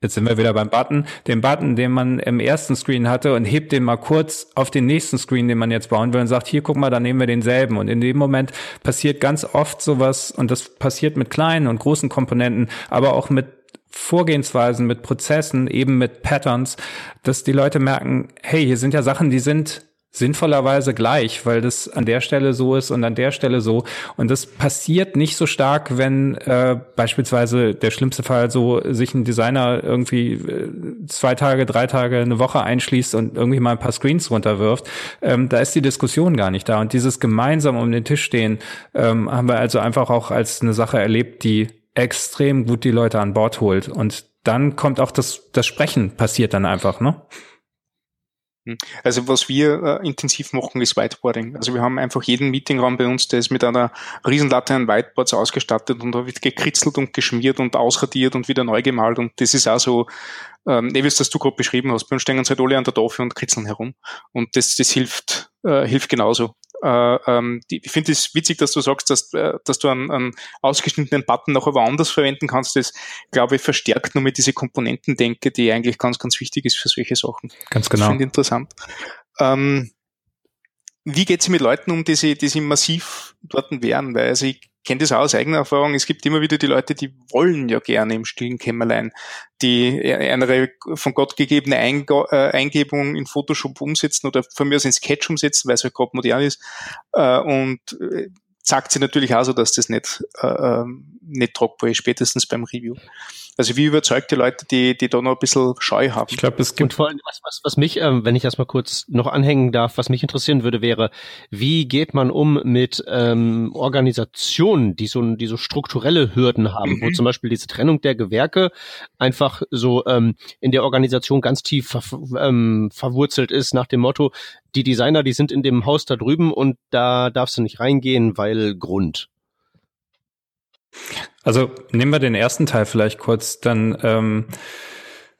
Jetzt sind wir wieder beim Button. Den Button, den man im ersten Screen hatte und hebt den mal kurz auf den nächsten Screen, den man jetzt bauen will und sagt, hier guck mal, dann nehmen wir denselben. Und in dem Moment passiert ganz oft sowas und das passiert mit kleinen und großen Komponenten, aber auch mit Vorgehensweisen, mit Prozessen, eben mit Patterns, dass die Leute merken, hey, hier sind ja Sachen, die sind sinnvollerweise gleich, weil das an der Stelle so ist und an der Stelle so. Und das passiert nicht so stark, wenn äh, beispielsweise der schlimmste Fall so sich ein Designer irgendwie äh, zwei Tage, drei Tage, eine Woche einschließt und irgendwie mal ein paar Screens runterwirft. Ähm, da ist die Diskussion gar nicht da. Und dieses gemeinsam um den Tisch stehen ähm, haben wir also einfach auch als eine Sache erlebt, die extrem gut die Leute an Bord holt. Und dann kommt auch das, das Sprechen passiert dann einfach, ne? Hm. Also was wir äh, intensiv machen, ist Whiteboarding. Also wir haben einfach jeden Meetingraum bei uns, der ist mit einer Riesenlatte an Whiteboards ausgestattet und da wird gekritzelt und geschmiert und ausradiert und wieder neu gemalt und das ist auch so, ähm, wie es das du gerade beschrieben hast, bei uns stehen uns halt alle an der Tafel und kritzeln herum und das, das hilft, äh, hilft genauso. Äh, ähm, die, ich finde es witzig, dass du sagst, dass, äh, dass du einen, einen ausgeschnittenen Button noch woanders verwenden kannst. Das, glaube ich, verstärkt nur mit diese Komponentendenke, die eigentlich ganz, ganz wichtig ist für solche Sachen. Ganz genau. Finde ich interessant. Ähm, wie geht es mit Leuten um, die sie, die sie massiv dort wären? Weil also ich kenne das auch aus eigener Erfahrung. Es gibt immer wieder die Leute, die wollen ja gerne im stillen Kämmerlein die eine von Gott gegebene äh, Eingebung in Photoshop umsetzen oder von mir aus in Sketch umsetzen, weil es halt gerade modern ist. Äh, und äh, sagt sie natürlich auch so, dass das nicht, äh, ähm, nicht tragbar ist, spätestens beim Review. Also wie überzeugt die Leute, die, die da noch ein bisschen Scheu haben? Ich glaube, es gibt. Und vor allem, was, was, was mich, ähm, wenn ich das mal kurz noch anhängen darf, was mich interessieren würde, wäre, wie geht man um mit ähm, Organisationen, die so, die so strukturelle Hürden haben, mhm. wo zum Beispiel diese Trennung der Gewerke einfach so ähm, in der Organisation ganz tief ver, ähm, verwurzelt ist, nach dem Motto, die Designer, die sind in dem Haus da drüben und da darfst du nicht reingehen, weil Grund. Also nehmen wir den ersten Teil vielleicht kurz. Dann, ähm,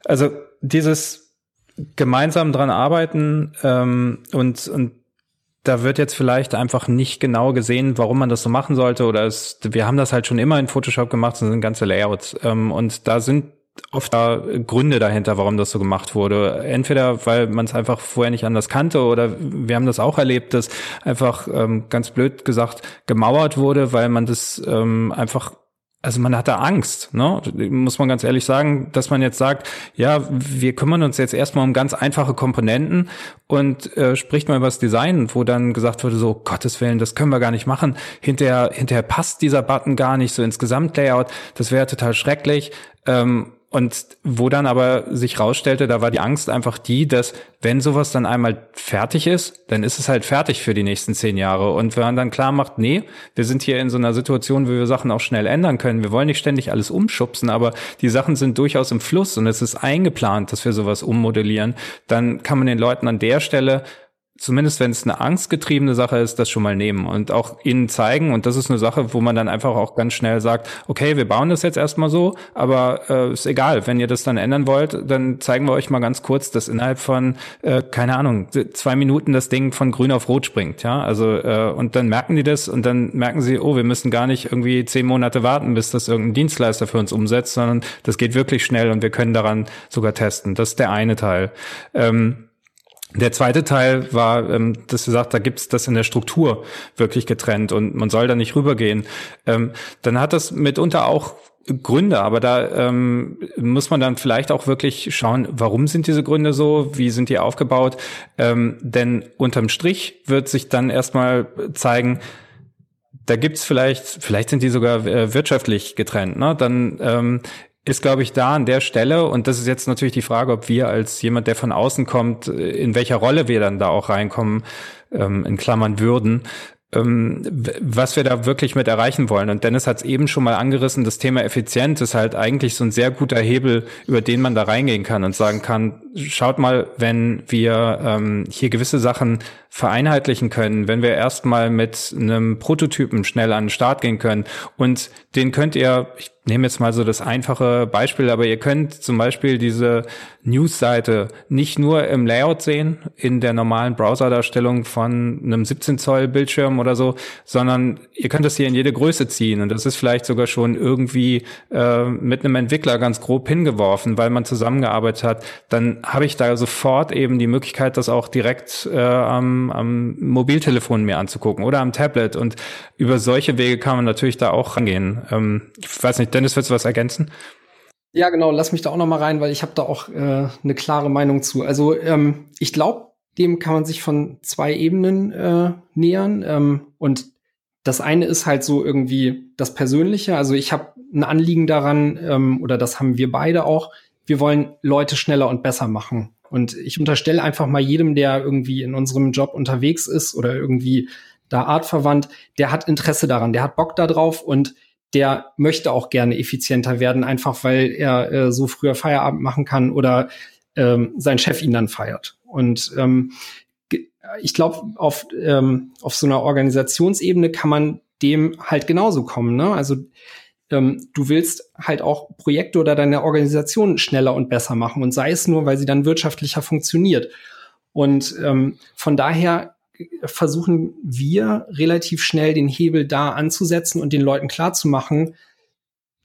also dieses gemeinsam dran arbeiten ähm, und, und da wird jetzt vielleicht einfach nicht genau gesehen, warum man das so machen sollte. Oder es, wir haben das halt schon immer in Photoshop gemacht, sind ganze Layouts. Ähm, und da sind oft da Gründe dahinter, warum das so gemacht wurde. Entweder weil man es einfach vorher nicht anders kannte oder wir haben das auch erlebt, dass einfach ähm, ganz blöd gesagt gemauert wurde, weil man das ähm, einfach also man hatte Angst, ne? muss man ganz ehrlich sagen, dass man jetzt sagt, ja, wir kümmern uns jetzt erstmal um ganz einfache Komponenten und äh, spricht mal über das Design, wo dann gesagt wurde, so Gottes Willen, das können wir gar nicht machen. Hinterher, hinterher passt dieser Button gar nicht so ins Gesamtlayout, das wäre total schrecklich. Ähm, und wo dann aber sich rausstellte, da war die Angst einfach die, dass wenn sowas dann einmal fertig ist, dann ist es halt fertig für die nächsten zehn Jahre. Und wenn man dann klar macht, nee, wir sind hier in so einer Situation, wo wir Sachen auch schnell ändern können. Wir wollen nicht ständig alles umschubsen, aber die Sachen sind durchaus im Fluss und es ist eingeplant, dass wir sowas ummodellieren. Dann kann man den Leuten an der Stelle zumindest wenn es eine angstgetriebene Sache ist, das schon mal nehmen und auch ihnen zeigen. Und das ist eine Sache, wo man dann einfach auch ganz schnell sagt, okay, wir bauen das jetzt erstmal so, aber äh, ist egal, wenn ihr das dann ändern wollt, dann zeigen wir euch mal ganz kurz, dass innerhalb von, äh, keine Ahnung, zwei Minuten das Ding von grün auf rot springt. Ja, also äh, und dann merken die das und dann merken sie, oh, wir müssen gar nicht irgendwie zehn Monate warten, bis das irgendein Dienstleister für uns umsetzt, sondern das geht wirklich schnell und wir können daran sogar testen. Das ist der eine Teil. Ähm, der zweite Teil war, ähm, dass du sagst, da gibt's das in der Struktur wirklich getrennt und man soll da nicht rübergehen. Ähm, dann hat das mitunter auch Gründe, aber da ähm, muss man dann vielleicht auch wirklich schauen, warum sind diese Gründe so, wie sind die aufgebaut. Ähm, denn unterm Strich wird sich dann erstmal zeigen, da gibt's vielleicht, vielleicht sind die sogar äh, wirtschaftlich getrennt. Ne? Dann ähm, ist, glaube ich, da an der Stelle, und das ist jetzt natürlich die Frage, ob wir als jemand, der von außen kommt, in welcher Rolle wir dann da auch reinkommen, ähm, in Klammern würden, ähm, was wir da wirklich mit erreichen wollen. Und Dennis hat es eben schon mal angerissen, das Thema Effizienz ist halt eigentlich so ein sehr guter Hebel, über den man da reingehen kann und sagen kann, schaut mal, wenn wir ähm, hier gewisse Sachen vereinheitlichen können, wenn wir erstmal mit einem Prototypen schnell an den Start gehen können. Und den könnt ihr, ich nehme jetzt mal so das einfache Beispiel, aber ihr könnt zum Beispiel diese News-Seite nicht nur im Layout sehen, in der normalen Browser-Darstellung von einem 17 Zoll Bildschirm oder so, sondern ihr könnt das hier in jede Größe ziehen und das ist vielleicht sogar schon irgendwie äh, mit einem Entwickler ganz grob hingeworfen, weil man zusammengearbeitet hat. Dann habe ich da sofort eben die Möglichkeit, das auch direkt äh, am, am Mobiltelefon mir anzugucken oder am Tablet und über solche Wege kann man natürlich da auch rangehen. Ähm, ich weiß nicht, Dennis, willst du was ergänzen? Ja, genau, lass mich da auch noch mal rein, weil ich habe da auch äh, eine klare Meinung zu. Also ähm, ich glaube, dem kann man sich von zwei Ebenen äh, nähern. Ähm, und das eine ist halt so irgendwie das Persönliche. Also ich habe ein Anliegen daran, ähm, oder das haben wir beide auch, wir wollen Leute schneller und besser machen. Und ich unterstelle einfach mal jedem, der irgendwie in unserem Job unterwegs ist oder irgendwie da artverwandt, der hat Interesse daran, der hat Bock darauf und der möchte auch gerne effizienter werden, einfach weil er äh, so früher Feierabend machen kann oder ähm, sein Chef ihn dann feiert. Und ähm, ich glaube, auf, ähm, auf so einer Organisationsebene kann man dem halt genauso kommen. Ne? Also ähm, du willst halt auch Projekte oder deine Organisation schneller und besser machen und sei es nur, weil sie dann wirtschaftlicher funktioniert. Und ähm, von daher versuchen wir relativ schnell den Hebel da anzusetzen und den Leuten klarzumachen,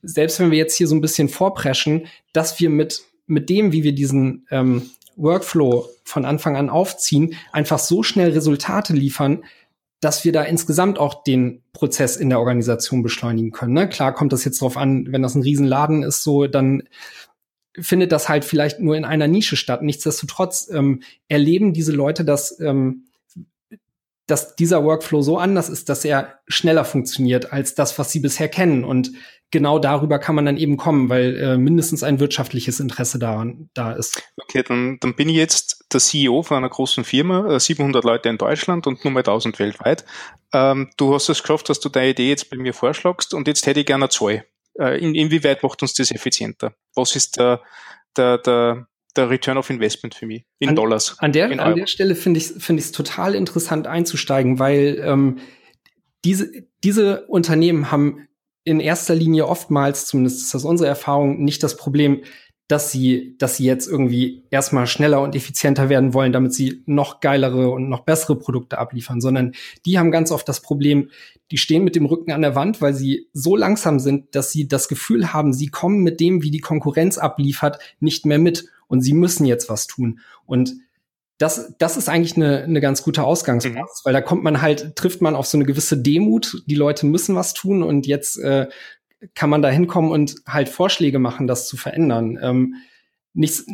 selbst wenn wir jetzt hier so ein bisschen vorpreschen, dass wir mit, mit dem, wie wir diesen ähm, Workflow von Anfang an aufziehen, einfach so schnell Resultate liefern, dass wir da insgesamt auch den Prozess in der Organisation beschleunigen können. Ne? Klar kommt das jetzt drauf an, wenn das ein Riesenladen ist, so dann findet das halt vielleicht nur in einer Nische statt. Nichtsdestotrotz ähm, erleben diese Leute, dass, ähm, dass dieser Workflow so anders ist, dass er schneller funktioniert als das, was sie bisher kennen. Und genau darüber kann man dann eben kommen, weil äh, mindestens ein wirtschaftliches Interesse daran da ist. Okay, dann, dann bin ich jetzt der CEO von einer großen Firma, 700 äh, Leute in Deutschland und nur mal 1000 weltweit. Ähm, du hast es geschafft, dass du deine Idee jetzt bei mir vorschlagst und jetzt hätte ich gerne Zahl. Äh, in, inwieweit macht uns das effizienter? Was ist der, der, der, der Return of Investment für mich in an, Dollars? An der, an der Stelle finde ich es find total interessant einzusteigen, weil ähm, diese, diese Unternehmen haben in erster Linie oftmals, zumindest ist das unsere Erfahrung, nicht das Problem, dass sie, dass sie jetzt irgendwie erstmal schneller und effizienter werden wollen, damit sie noch geilere und noch bessere Produkte abliefern, sondern die haben ganz oft das Problem, die stehen mit dem Rücken an der Wand, weil sie so langsam sind, dass sie das Gefühl haben, sie kommen mit dem, wie die Konkurrenz abliefert, nicht mehr mit und sie müssen jetzt was tun. Und das, das ist eigentlich eine, eine ganz gute Ausgangsplatz, mhm. weil da kommt man halt, trifft man auf so eine gewisse Demut. Die Leute müssen was tun und jetzt äh, kann man da hinkommen und halt Vorschläge machen, das zu verändern. Ähm, nichts,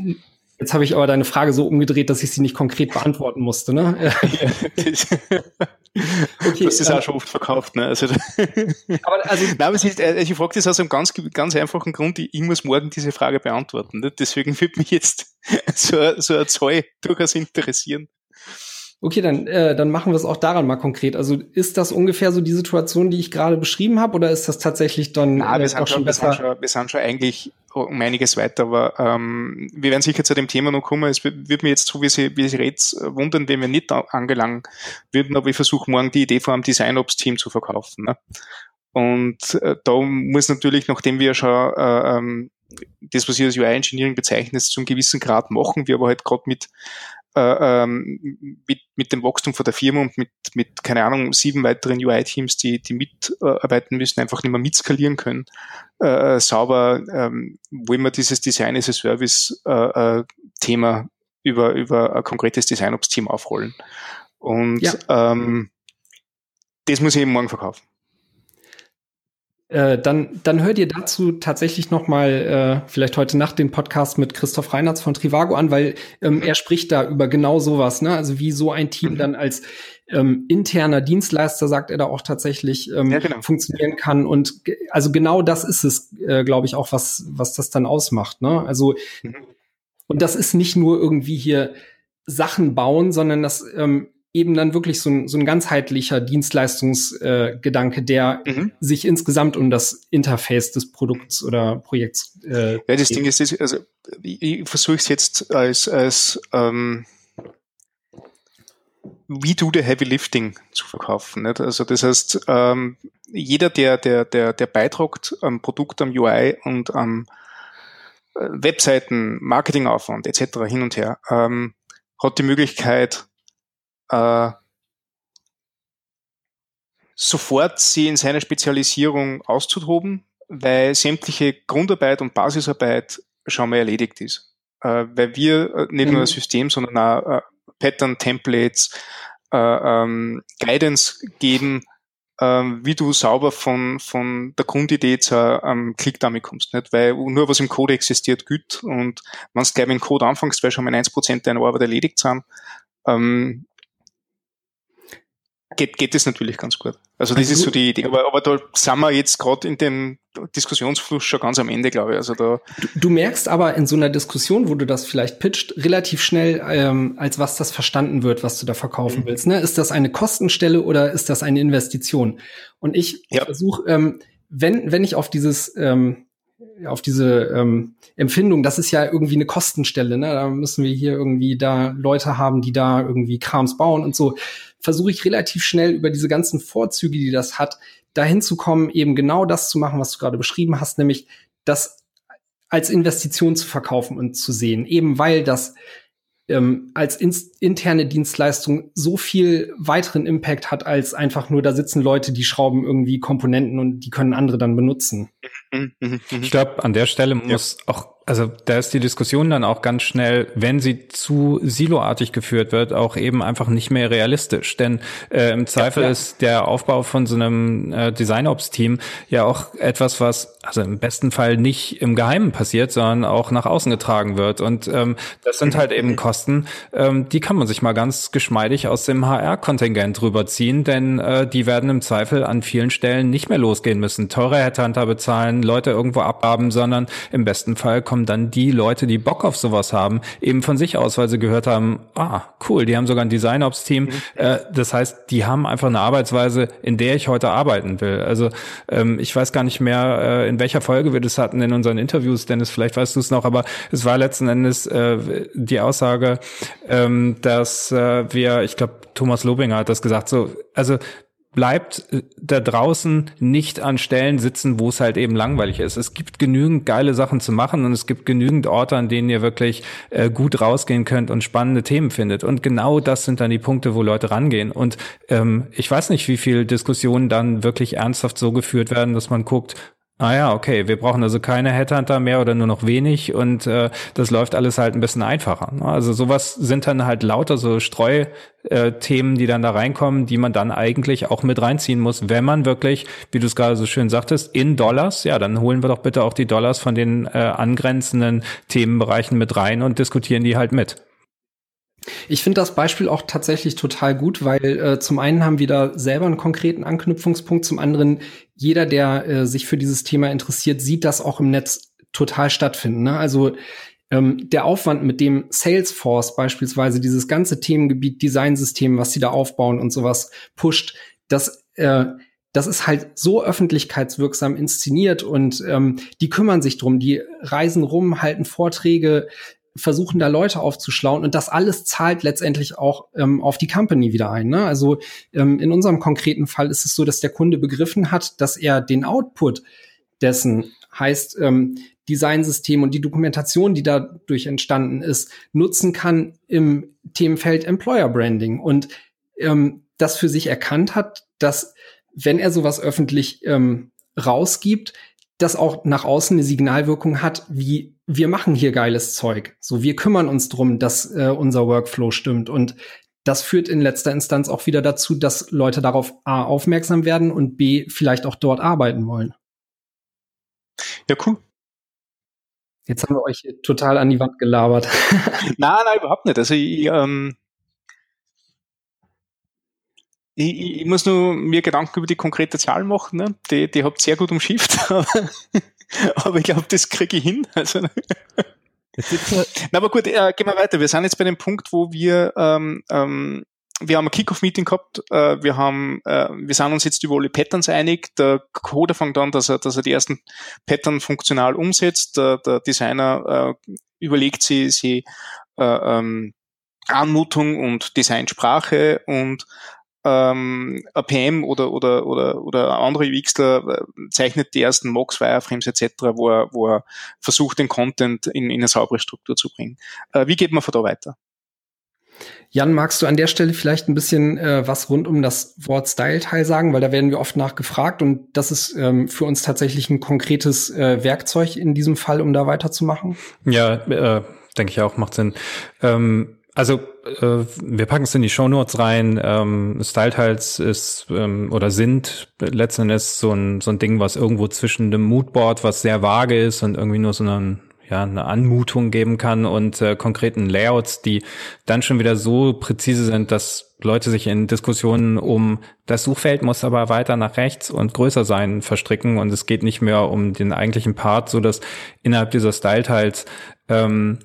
Jetzt habe ich aber deine Frage so umgedreht, dass ich sie nicht konkret beantworten musste. Ne? okay, du hast das ähm, auch schon oft verkauft. Ne? Also, aber also, Nein, aber ist, äh, ich frage das aus einem ganz, ganz einfachen Grund. Ich muss morgen diese Frage beantworten. Ne? Deswegen würde mich jetzt so, so eine Zahl durchaus interessieren. Okay, dann, äh, dann machen wir es auch daran mal konkret. Also ist das ungefähr so die Situation, die ich gerade beschrieben habe, oder ist das tatsächlich dann Na, wir, sind schon, wir, sind schon, wir sind schon eigentlich um einiges weiter, aber ähm, wir werden sicher zu dem Thema noch kommen. Es wird mir jetzt so, wie Sie, wie Sie redet, wundern, wenn wir nicht angelangen würden, aber ich versuche morgen die Idee vor einem Design-Ops-Team zu verkaufen. Ne? Und äh, da muss natürlich, nachdem wir schon äh, ähm, das, was ich als UI-Engineering bezeichne, zum gewissen Grad machen, wir aber halt gerade mit äh, ähm, mit, mit dem Wachstum von der Firma und mit, mit, keine Ahnung, sieben weiteren UI-Teams, die, die mitarbeiten müssen, einfach nicht mehr mitskalieren können, äh, sauber, ähm, wollen wir dieses Design as a Service äh, äh, Thema über, über ein konkretes Design-Ops-Team aufrollen. Und ja. ähm, das muss ich eben morgen verkaufen. Äh, dann, dann hört ihr dazu tatsächlich noch mal äh, vielleicht heute Nacht den Podcast mit Christoph Reinhardt von Trivago an, weil ähm, er spricht da über genau sowas, ne? Also wie so ein Team mhm. dann als ähm, interner Dienstleister, sagt er da auch tatsächlich, ähm, ja, genau. funktionieren kann. Und also genau das ist es, äh, glaube ich, auch, was, was das dann ausmacht. Ne? Also, mhm. und das ist nicht nur irgendwie hier Sachen bauen, sondern das ähm, eben dann wirklich so ein, so ein ganzheitlicher Dienstleistungsgedanke, äh, der mhm. sich insgesamt um das Interface des Produkts oder Projekts. Äh, ja, das geht. Ding ist, also ich, ich versuche es jetzt als, als ähm, We do the heavy lifting zu verkaufen. Nicht? Also das heißt, ähm, jeder, der, der, der, der beitragt am Produkt, am UI und am äh, Webseiten, Marketingaufwand etc. hin und her, ähm, hat die Möglichkeit, äh, sofort sie in seiner Spezialisierung auszutoben, weil sämtliche Grundarbeit und Basisarbeit schon mal erledigt ist. Äh, weil wir äh, nicht mhm. nur ein System, sondern auch äh, Pattern, Templates, äh, ähm, Guidance geben, ähm, wie du sauber von, von der Grundidee zur ähm, Clickdummy kommst. Nicht? Weil nur was im Code existiert, gut. Und wenn du gleich mit dem Code anfängst, weil schon mal 1% deiner Arbeit erledigt sind, ähm, geht, geht das natürlich ganz gut. Also das also ist so die Idee. Aber, aber da sind wir jetzt gerade in dem Diskussionsfluss schon ganz am Ende, glaube ich. Also da du, du, merkst aber in so einer Diskussion, wo du das vielleicht pitcht, relativ schnell, ähm, als was das verstanden wird, was du da verkaufen mhm. willst. Ne? Ist das eine Kostenstelle oder ist das eine Investition? Und ich ja. versuche, ähm, wenn, wenn ich auf dieses ähm, auf diese ähm, Empfindung, das ist ja irgendwie eine Kostenstelle, ne? Da müssen wir hier irgendwie da Leute haben, die da irgendwie Krams bauen und so. Versuche ich relativ schnell über diese ganzen Vorzüge, die das hat, dahin zu kommen, eben genau das zu machen, was du gerade beschrieben hast, nämlich das als Investition zu verkaufen und zu sehen, eben weil das ähm, als interne Dienstleistung so viel weiteren Impact hat, als einfach nur, da sitzen Leute, die schrauben irgendwie Komponenten und die können andere dann benutzen. Mhm, mhm, mhm. Ich glaube, an der Stelle muss ja. auch also da ist die Diskussion dann auch ganz schnell, wenn sie zu siloartig geführt wird, auch eben einfach nicht mehr realistisch. Denn äh, im Zweifel ja, ist der Aufbau von so einem äh, Design-Ops-Team ja auch etwas, was also im besten Fall nicht im Geheimen passiert, sondern auch nach außen getragen wird. Und ähm, das sind halt eben Kosten, ähm, die kann man sich mal ganz geschmeidig aus dem HR-Kontingent rüberziehen, denn äh, die werden im Zweifel an vielen Stellen nicht mehr losgehen müssen. Teure Headhunter bezahlen, Leute irgendwo abhaben, sondern im besten Fall kommen dann die Leute, die Bock auf sowas haben, eben von sich aus, weil sie gehört haben, ah, cool, die haben sogar ein Design-Ops-Team. Mhm. Äh, das heißt, die haben einfach eine Arbeitsweise, in der ich heute arbeiten will. Also ähm, ich weiß gar nicht mehr, äh, in welcher Folge wir das hatten in unseren Interviews, Dennis, vielleicht weißt du es noch, aber es war letzten Endes äh, die Aussage, ähm, dass äh, wir, ich glaube, Thomas Lobinger hat das gesagt, so, also bleibt äh, da draußen nicht an Stellen sitzen, wo es halt eben langweilig ist. Es gibt genügend geile Sachen zu machen und es gibt genügend Orte, an denen ihr wirklich äh, gut rausgehen könnt und spannende Themen findet. Und genau das sind dann die Punkte, wo Leute rangehen. Und ähm, ich weiß nicht, wie viel Diskussionen dann wirklich ernsthaft so geführt werden, dass man guckt, Ah ja, okay. Wir brauchen also keine Headhunter mehr oder nur noch wenig und äh, das läuft alles halt ein bisschen einfacher. Ne? Also sowas sind dann halt lauter so Streuthemen, die dann da reinkommen, die man dann eigentlich auch mit reinziehen muss, wenn man wirklich, wie du es gerade so schön sagtest, in Dollars, ja, dann holen wir doch bitte auch die Dollars von den äh, angrenzenden Themenbereichen mit rein und diskutieren die halt mit. Ich finde das Beispiel auch tatsächlich total gut, weil äh, zum einen haben wir da selber einen konkreten Anknüpfungspunkt, zum anderen jeder, der äh, sich für dieses Thema interessiert, sieht das auch im Netz total stattfinden. Ne? Also ähm, der Aufwand, mit dem Salesforce beispielsweise dieses ganze Themengebiet Designsystem, was sie da aufbauen und sowas pusht, das äh, das ist halt so öffentlichkeitswirksam inszeniert und ähm, die kümmern sich drum, die reisen rum, halten Vorträge, versuchen da Leute aufzuschlauen und das alles zahlt letztendlich auch ähm, auf die Company wieder ein. Ne? Also ähm, in unserem konkreten Fall ist es so, dass der Kunde begriffen hat, dass er den Output dessen heißt ähm, Designsystem und die Dokumentation, die dadurch entstanden ist, nutzen kann im Themenfeld Employer Branding und ähm, das für sich erkannt hat, dass wenn er sowas öffentlich ähm, rausgibt, das auch nach außen eine Signalwirkung hat, wie wir machen hier geiles Zeug. So, wir kümmern uns drum, dass äh, unser Workflow stimmt. Und das führt in letzter Instanz auch wieder dazu, dass Leute darauf A aufmerksam werden und B vielleicht auch dort arbeiten wollen. Ja, cool. Jetzt haben wir euch total an die Wand gelabert. nein, nein, überhaupt nicht. Also ich, ähm, ich, ich, muss nur mir Gedanken über die konkrete Zahl machen. Ne? Die, die habt sehr gut umschifft, aber, ich glaube, das kriege ich hin. Also, Na, aber gut, äh, gehen wir weiter. Wir sind jetzt bei dem Punkt, wo wir ähm, ähm, wir haben ein Kickoff-Meeting gehabt, äh, wir haben, äh, wir sind uns jetzt über alle Patterns einig. Der Coder fängt an, dass er, dass er die ersten Pattern funktional umsetzt. Der, der Designer äh, überlegt sie, sie äh, ähm, Anmutung und Designsprache und ähm, ein PM oder, oder, oder, oder andere UXler äh, zeichnet die ersten Mocks, Wireframes etc., wo er, wo er versucht, den Content in, in eine saubere Struktur zu bringen. Äh, wie geht man von da weiter? Jan, magst du an der Stelle vielleicht ein bisschen äh, was rund um das Wort Style-Teil sagen, weil da werden wir oft nachgefragt und das ist ähm, für uns tatsächlich ein konkretes äh, Werkzeug in diesem Fall, um da weiterzumachen? Ja, äh, denke ich auch, macht Sinn. Ähm, also äh, wir packen es in die Show Notes rein. Ähm, Style-Tiles ist ähm, oder sind letzten Endes so ein, so ein Ding, was irgendwo zwischen dem Moodboard, was sehr vage ist und irgendwie nur so einen ja, eine Anmutung geben kann und äh, konkreten Layouts, die dann schon wieder so präzise sind, dass Leute sich in Diskussionen um das Suchfeld muss aber weiter nach rechts und größer sein verstricken und es geht nicht mehr um den eigentlichen Part, so dass innerhalb dieser Style-Teils ähm,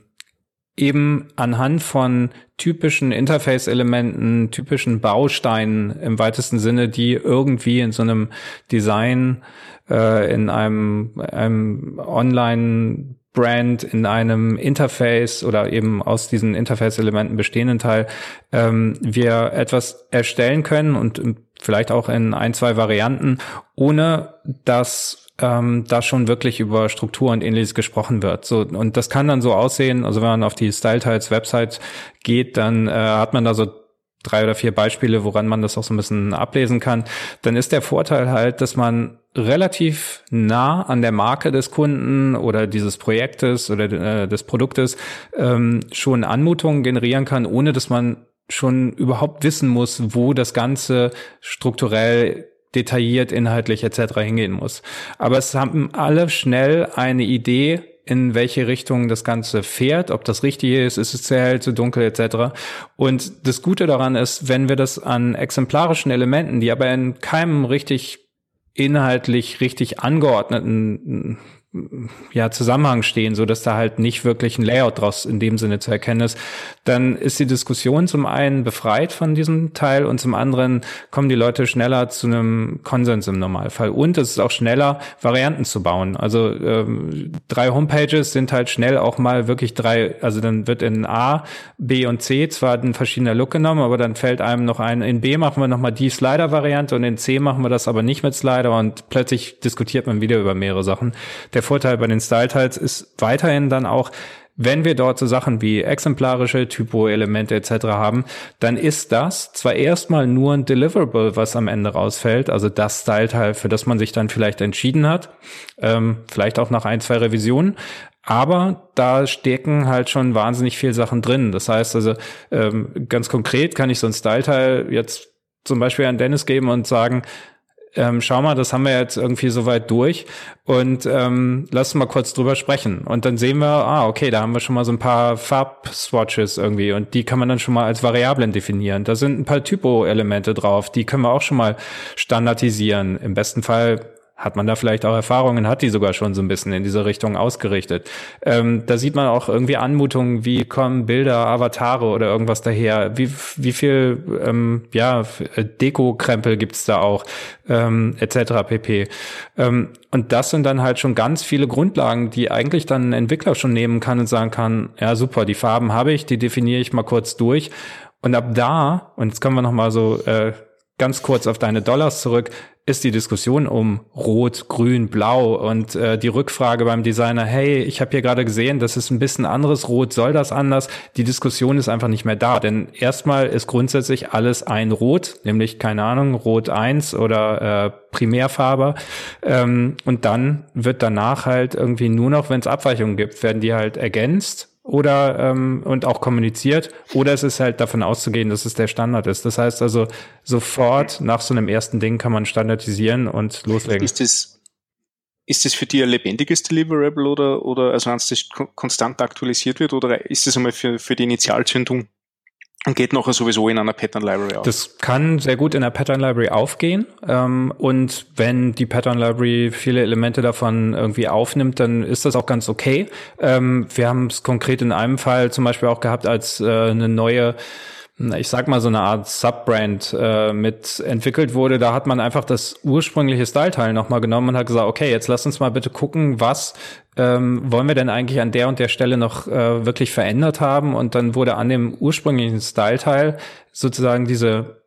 eben anhand von typischen Interface-Elementen, typischen Bausteinen im weitesten Sinne, die irgendwie in so einem Design, äh, in einem, einem Online Brand in einem Interface oder eben aus diesen Interface-Elementen bestehenden Teil ähm, wir etwas erstellen können und vielleicht auch in ein, zwei Varianten, ohne dass ähm, da schon wirklich über Struktur und ähnliches gesprochen wird. So, und das kann dann so aussehen, also wenn man auf die Style Tiles Website geht, dann äh, hat man da so drei oder vier Beispiele, woran man das auch so ein bisschen ablesen kann. Dann ist der Vorteil halt, dass man relativ nah an der Marke des Kunden oder dieses Projektes oder äh, des Produktes ähm, schon Anmutungen generieren kann, ohne dass man schon überhaupt wissen muss, wo das Ganze strukturell detailliert, inhaltlich etc. hingehen muss. Aber es haben alle schnell eine Idee, in welche Richtung das Ganze fährt, ob das richtig ist, ist es zu hell, zu dunkel etc. Und das Gute daran ist, wenn wir das an exemplarischen Elementen, die aber in keinem richtig inhaltlich richtig angeordneten ja, Zusammenhang stehen, so dass da halt nicht wirklich ein Layout draus in dem Sinne zu erkennen ist, dann ist die Diskussion zum einen befreit von diesem Teil und zum anderen kommen die Leute schneller zu einem Konsens im Normalfall. Und es ist auch schneller, Varianten zu bauen. Also ähm, drei Homepages sind halt schnell auch mal wirklich drei, also dann wird in A, B und C zwar ein verschiedener Look genommen, aber dann fällt einem noch ein, in B machen wir nochmal die Slider-Variante und in C machen wir das aber nicht mit Slider und plötzlich diskutiert man wieder über mehrere Sachen. Der der Vorteil bei den Style-Tiles ist weiterhin dann auch, wenn wir dort so Sachen wie exemplarische Typo-Elemente etc. haben, dann ist das zwar erstmal nur ein Deliverable, was am Ende rausfällt, also das Style-Teil, für das man sich dann vielleicht entschieden hat, ähm, vielleicht auch nach ein, zwei Revisionen, aber da stecken halt schon wahnsinnig viel Sachen drin. Das heißt also, ähm, ganz konkret kann ich so ein Style-Teil jetzt zum Beispiel an Dennis geben und sagen, ähm, schau mal, das haben wir jetzt irgendwie soweit durch und ähm, lass mal kurz drüber sprechen. Und dann sehen wir, ah, okay, da haben wir schon mal so ein paar Farbswatches irgendwie und die kann man dann schon mal als Variablen definieren. Da sind ein paar Typo-Elemente drauf, die können wir auch schon mal standardisieren. Im besten Fall hat man da vielleicht auch Erfahrungen, hat die sogar schon so ein bisschen in diese Richtung ausgerichtet. Ähm, da sieht man auch irgendwie Anmutungen, wie kommen Bilder, Avatare oder irgendwas daher, wie, wie viel ähm, ja, Deko-Krempel gibt's da auch, ähm, etc. pp. Ähm, und das sind dann halt schon ganz viele Grundlagen, die eigentlich dann ein Entwickler schon nehmen kann und sagen kann, ja super, die Farben habe ich, die definiere ich mal kurz durch. Und ab da, und jetzt kommen wir nochmal so äh, ganz kurz auf deine Dollars zurück, ist die Diskussion um Rot, Grün, Blau und äh, die Rückfrage beim Designer, hey, ich habe hier gerade gesehen, das ist ein bisschen anderes Rot, soll das anders? Die Diskussion ist einfach nicht mehr da, denn erstmal ist grundsätzlich alles ein Rot, nämlich keine Ahnung, Rot 1 oder äh, Primärfarbe ähm, und dann wird danach halt irgendwie nur noch, wenn es Abweichungen gibt, werden die halt ergänzt oder ähm, und auch kommuniziert oder es ist halt davon auszugehen, dass es der Standard ist. Das heißt also sofort nach so einem ersten Ding kann man standardisieren und loslegen. Ist das ist das für dich ein lebendiges Deliverable oder oder also eins, das konstant aktualisiert wird oder ist das einmal für für die Initialzündung und geht nachher sowieso in einer Pattern Library auf. Das kann sehr gut in der Pattern Library aufgehen. Ähm, und wenn die Pattern Library viele Elemente davon irgendwie aufnimmt, dann ist das auch ganz okay. Ähm, wir haben es konkret in einem Fall zum Beispiel auch gehabt, als äh, eine neue ich sag mal, so eine Art Subbrand äh, mit entwickelt wurde, da hat man einfach das ursprüngliche Style-Teil nochmal genommen und hat gesagt, okay, jetzt lass uns mal bitte gucken, was ähm, wollen wir denn eigentlich an der und der Stelle noch äh, wirklich verändert haben? Und dann wurde an dem ursprünglichen Style-Teil sozusagen diese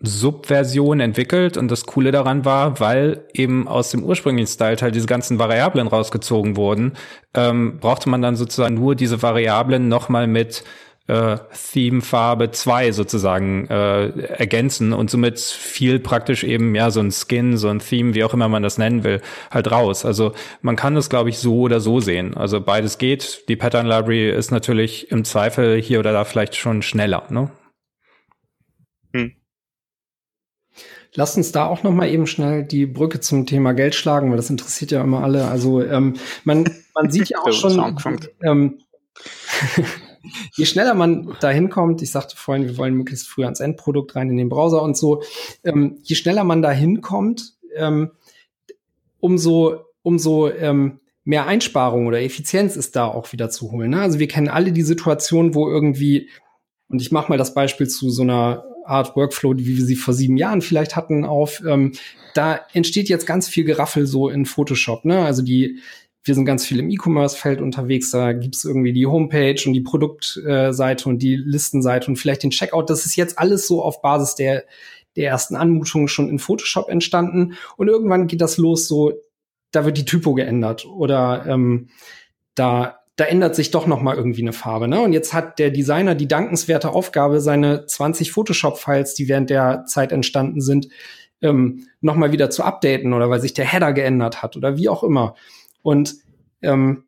Subversion entwickelt und das Coole daran war, weil eben aus dem ursprünglichen Style-Teil diese ganzen Variablen rausgezogen wurden, ähm, brauchte man dann sozusagen nur diese Variablen nochmal mit äh, Theme-Farbe 2 sozusagen äh, ergänzen und somit viel praktisch eben ja so ein Skin, so ein Theme, wie auch immer man das nennen will, halt raus. Also man kann das, glaube ich, so oder so sehen. Also beides geht. Die Pattern Library ist natürlich im Zweifel hier oder da vielleicht schon schneller. Ne? Hm. Lass uns da auch noch mal eben schnell die Brücke zum Thema Geld schlagen, weil das interessiert ja immer alle. Also ähm, man, man sieht ja auch schon, ähm, je schneller man da hinkommt, ich sagte vorhin, wir wollen möglichst früh ans Endprodukt rein in den Browser und so, ähm, je schneller man da hinkommt, ähm, umso, umso ähm, mehr Einsparung oder Effizienz ist da auch wieder zu holen. Ne? Also wir kennen alle die Situation, wo irgendwie, und ich mache mal das Beispiel zu so einer Art Workflow, wie wir sie vor sieben Jahren vielleicht hatten, auf, ähm, da entsteht jetzt ganz viel Geraffel so in Photoshop. Ne? Also die, wir sind ganz viel im E-Commerce-Feld unterwegs, da gibt's irgendwie die Homepage und die Produktseite und die Listenseite und vielleicht den Checkout. Das ist jetzt alles so auf Basis der, der ersten Anmutungen schon in Photoshop entstanden. Und irgendwann geht das los, so, da wird die Typo geändert oder ähm, da da ändert sich doch noch mal irgendwie eine Farbe. Ne? Und jetzt hat der Designer die dankenswerte Aufgabe, seine 20 Photoshop-Files, die während der Zeit entstanden sind, ähm, noch mal wieder zu updaten oder weil sich der Header geändert hat oder wie auch immer. Und ähm,